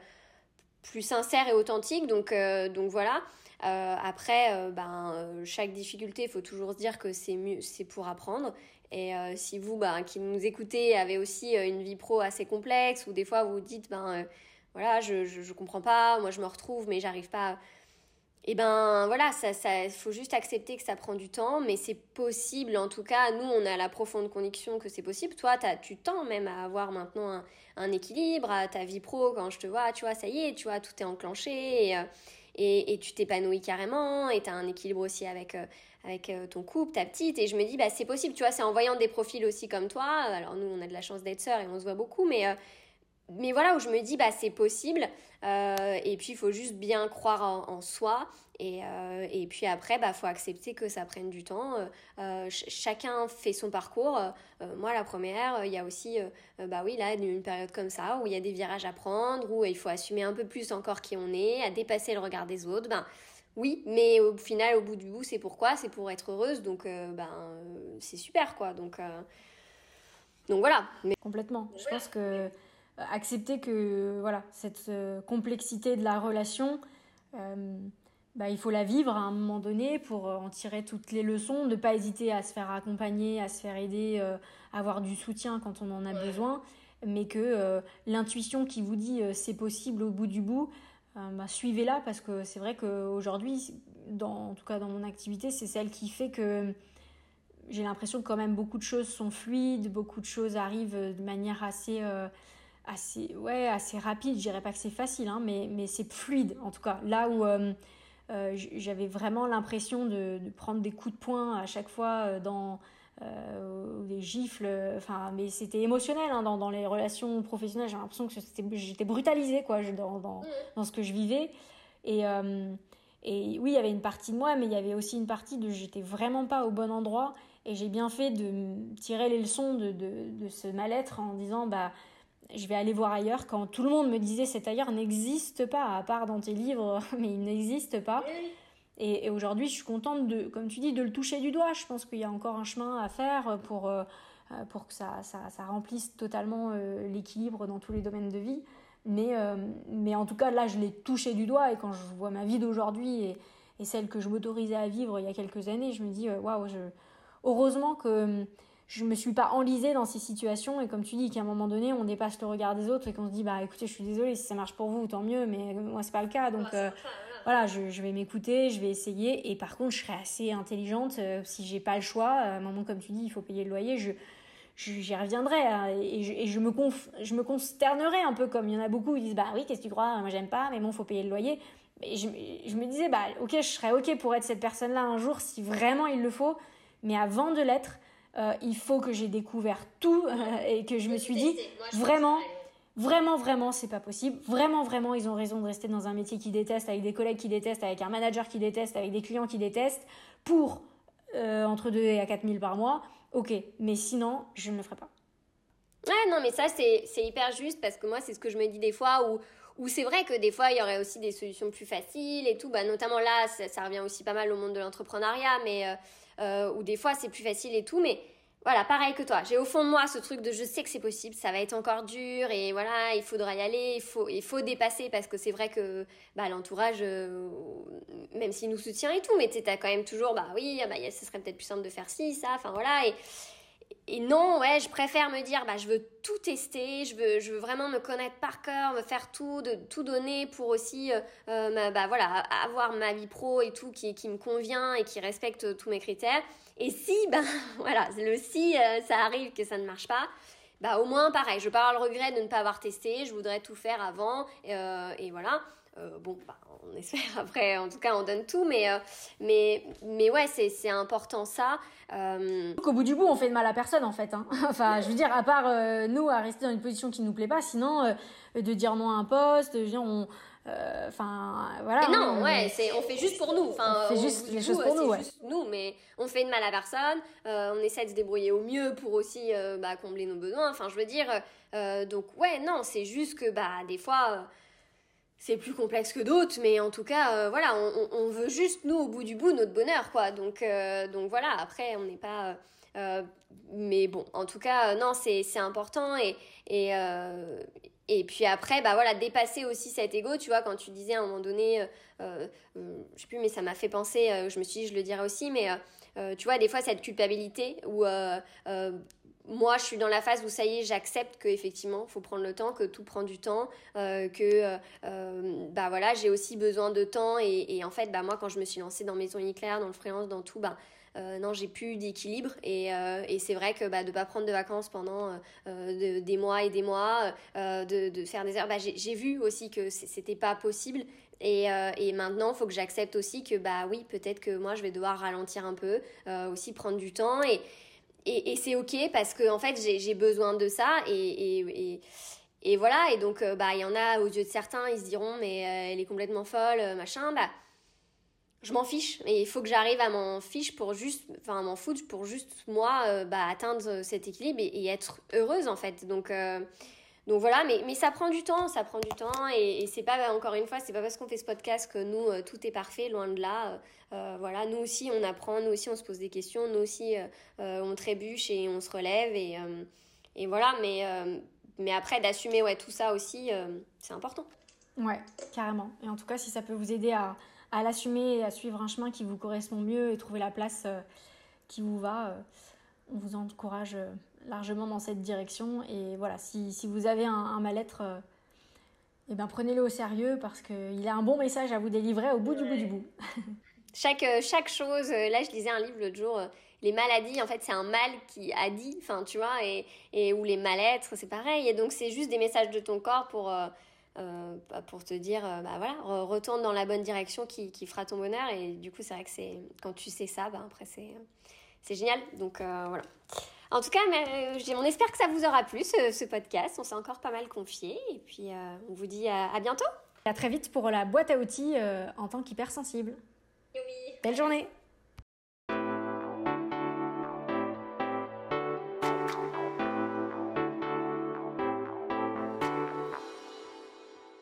plus sincère et authentique. Donc, donc voilà. après, ben, chaque difficulté, il faut toujours se dire que c'est pour apprendre. Et si vous, ben, qui nous écoutez, avez aussi une vie pro assez complexe, ou des fois vous dites, ben voilà, je, je, je comprends pas, moi je me retrouve, mais j'arrive pas et eh ben voilà, ça, ça, faut juste accepter que ça prend du temps, mais c'est possible. En tout cas, nous, on a la profonde conviction que c'est possible. Toi, as, tu tends même à avoir maintenant un, équilibre à ta vie pro. Quand je te vois, tu vois, ça y est, tu vois, tout est enclenché euh, et, tu t'épanouis carrément. Et tu as un équilibre aussi avec, euh, avec euh, ton couple, ta petite. Et je me dis, bah, c'est possible, tu vois, c'est en voyant des profils aussi comme toi. Alors nous, on a de la chance d'être sœurs et on se voit beaucoup, mais mais voilà où je me dis bah c'est possible euh, et puis il faut juste bien croire en, soi et, euh, et, puis après bah faut accepter que ça prenne du temps euh, chacun fait son parcours moi la première il y a aussi bah oui là une période comme ça où il y a des virages à prendre où il faut assumer un peu plus encore qui on est à dépasser le regard des autres ben oui mais au final au bout du bout c'est pourquoi? C'est pour être heureuse donc ben c'est super quoi donc donc voilà complètement. Je pense que accepter que voilà cette euh, complexité de la relation euh, bah, il faut la vivre à un moment donné pour euh, en tirer toutes les leçons, ne pas hésiter à se faire accompagner, à se faire aider, à avoir du soutien quand on en a besoin, mais que l'intuition qui vous dit c'est possible au bout du bout, bah, suivez-la parce que c'est vrai qu'aujourd'hui, en tout cas dans mon activité, c'est celle qui fait que j'ai l'impression que quand même beaucoup de choses sont fluides, beaucoup de choses arrivent de manière assez assez, ouais, assez rapide. Je dirais pas que c'est facile, hein, mais, mais c'est fluide en tout cas. Là où euh, euh, j'avais vraiment l'impression de, de, prendre des coups de poing à chaque fois euh, dans des gifles, enfin, mais c'était émotionnel hein, dans, dans, les relations professionnelles. J'ai l'impression que j'étais brutalisée quoi, dans, dans, dans, ce que je vivais. Et, et oui, il y avait une partie de moi, mais il y avait aussi une partie de j'étais vraiment pas au bon endroit. Et j'ai bien fait de tirer les leçons de, de, de ce mal-être en disant bah je vais aller voir ailleurs quand tout le monde me disait cet ailleurs n'existe pas, à part dans tes livres, mais il n'existe pas. Et, aujourd'hui, je suis contente, de, comme tu dis, de le toucher du doigt. Je pense qu'il y a encore un chemin à faire pour, euh, pour que ça, ça, ça remplisse totalement euh, l'équilibre dans tous les domaines de vie. Mais, euh, mais en tout cas, là, je l'ai touché du doigt. Et quand je vois ma vie d'aujourd'hui et, et, celle que je m'autorisais à vivre il y a quelques années, je me dis, waouh, heureusement que je me suis pas enlisée dans ces situations. Et comme tu dis qu'à un moment donné on dépasse le regard des autres et qu'on se dit bah écoutez je suis désolée si ça marche pour vous tant mieux mais moi c'est pas le cas. Donc euh, voilà je, je vais m'écouter je vais essayer. Et par contre je serai assez intelligente euh, si j'ai pas le choix. À un moment comme tu dis il faut payer le loyer. Je j'y reviendrai hein, et, je, et je, me conf, je me consternerai un peu comme il y en a beaucoup qui disent bah oui qu'est-ce que tu crois? Moi j'aime pas mais bon faut payer le loyer. Et je, je me disais bah ok je serais ok pour être cette personne là un jour si vraiment il le faut. Mais avant de l'être euh, il faut que j'ai découvert tout euh, et que je me suis dit vraiment, vraiment, vraiment, c'est pas possible. Vraiment, vraiment, ils ont raison de rester dans un métier qu'ils détestent, avec des collègues qui détestent, avec un manager qui déteste, avec des clients qui détestent, pour euh, entre 2 et à 4 000 par mois. Ok, mais sinon, je ne le ferai pas. Ouais, non, mais ça, c'est hyper juste parce que moi, c'est ce que je me dis des fois où, où c'est vrai que des fois, il y aurait aussi des solutions plus faciles et tout. Bah, notamment là, ça, revient aussi pas mal au monde de l'entrepreneuriat, mais euh, euh, où des fois, c'est plus facile et tout. Mais voilà, pareil que toi. J'ai au fond de moi ce truc de je sais que c'est possible, ça va être encore dur et voilà, il faudra y aller, il faut, il faut dépasser parce que c'est vrai que bah, l'entourage, euh, même s'il nous soutient et tout, mais tu as quand même toujours, bah oui, ah bah, ce serait peut-être plus simple de faire ci, ça, enfin voilà. Et, et non, ouais, je préfère me dire, bah, je veux tout tester, je veux, je veux vraiment me connaître par cœur, me faire tout, de tout donner pour aussi, euh, euh, bah, voilà, avoir ma vie pro et tout qui, qui me convient et qui respecte tous mes critères. Et si, ben, voilà, le si, euh, ça arrive que ça ne marche pas, bah, au moins, pareil, je parle le regret de ne pas avoir testé, je voudrais tout faire avant, et voilà. Euh, bon, bah, on espère après, en tout cas, on donne tout, mais, euh, mais, mais ouais, c'est important ça. Euh... Au bout du bout, on fait de mal à personne en fait. Hein. enfin, je veux dire, à part euh, nous à rester dans une position qui nous plaît pas, sinon de dire non à un poste, de dire on. Enfin, voilà. Mais non, ouais, c'est, on fait juste pour nous. Enfin, on fait juste les choses pour nous, ouais. Juste nous, mais on fait de mal à personne. on essaie de se débrouiller au mieux pour aussi bah, combler nos besoins. Enfin, je veux dire, donc ouais, non, c'est juste que bah des fois c'est plus complexe que d'autres, mais en tout cas, euh, voilà, on, veut juste, nous, au bout du bout, notre bonheur, quoi. Donc, euh, donc voilà, après, on n'est pas... Euh, mais bon, en tout cas, non, c'est important. Et, et, et puis après, bah voilà, dépasser aussi cet ego, tu vois, quand tu disais à un moment donné, je sais plus, mais ça m'a fait penser, je me suis dit, je le dirais aussi, mais tu vois, des fois, cette culpabilité où moi, je suis dans la phase où ça y est, j'accepte que effectivement, faut prendre le temps, que tout prend du temps, euh, que euh, euh, bah voilà, j'ai aussi besoin de temps et, en fait, bah moi, quand je me suis lancée dans Maison Uniclair, dans le freelance, dans tout, bah non, j'ai plus d'équilibre et, c'est vrai que bah, de pas prendre de vacances pendant des mois et des mois, de, faire des heures, bah, j'ai vu aussi que c'était pas possible et, maintenant, il faut que j'accepte aussi que bah oui, peut-être que moi, je vais devoir ralentir un peu, aussi prendre du temps et, c'est ok parce que en fait j'ai besoin de ça et, et, et, voilà. Et donc euh, bah il y en a aux yeux de certains ils se diront mais euh, elle est complètement folle euh, machin. Bah je m'en fiche. Et il faut que j'arrive à m'en fiche pour juste enfin m'en foutre pour juste moi bah atteindre cet équilibre et, être heureuse en fait. Donc donc voilà, mais, mais ça prend du temps, ça prend du temps et, c'est pas, encore une fois, c'est pas parce qu'on fait ce podcast que nous, euh, tout est parfait, loin de là. Euh, euh, voilà, nous aussi, on apprend, nous aussi, on se pose des questions, nous aussi, on trébuche et on se relève et, et voilà, mais, mais après, d'assumer ouais, tout ça aussi, c'est important. Ouais, carrément. Et en tout cas, si ça peut vous aider à, à l'assumer et à suivre un chemin qui vous correspond mieux et trouver la place qui vous va, on vous encourage largement dans cette direction. Et voilà, si, si vous avez un, mal-être, euh, eh ben, prenez-le au sérieux parce qu'il a un bon message à vous délivrer au bout du bout du bout. chaque, euh, chaque chose, euh, là je lisais un livre l'autre jour, les maladies, en fait, c'est un mal qui a dit, enfin, tu vois, et, et ou les mal-être, c'est pareil. Et donc, c'est juste des messages de ton corps pour, bah, pour te dire, bah voilà, retourne dans la bonne direction qui, qui fera ton bonheur. Et du coup, c'est vrai que c'est, quand tu sais ça, bah, après, c'est, c'est génial. Donc, voilà. En tout cas, euh, on espère que ça vous aura plu ce, podcast. On s'est encore pas mal confié et puis euh, on vous dit à, bientôt. À très vite pour la boîte à outils euh, en tant qu'hypersensible. Oui. Belle journée.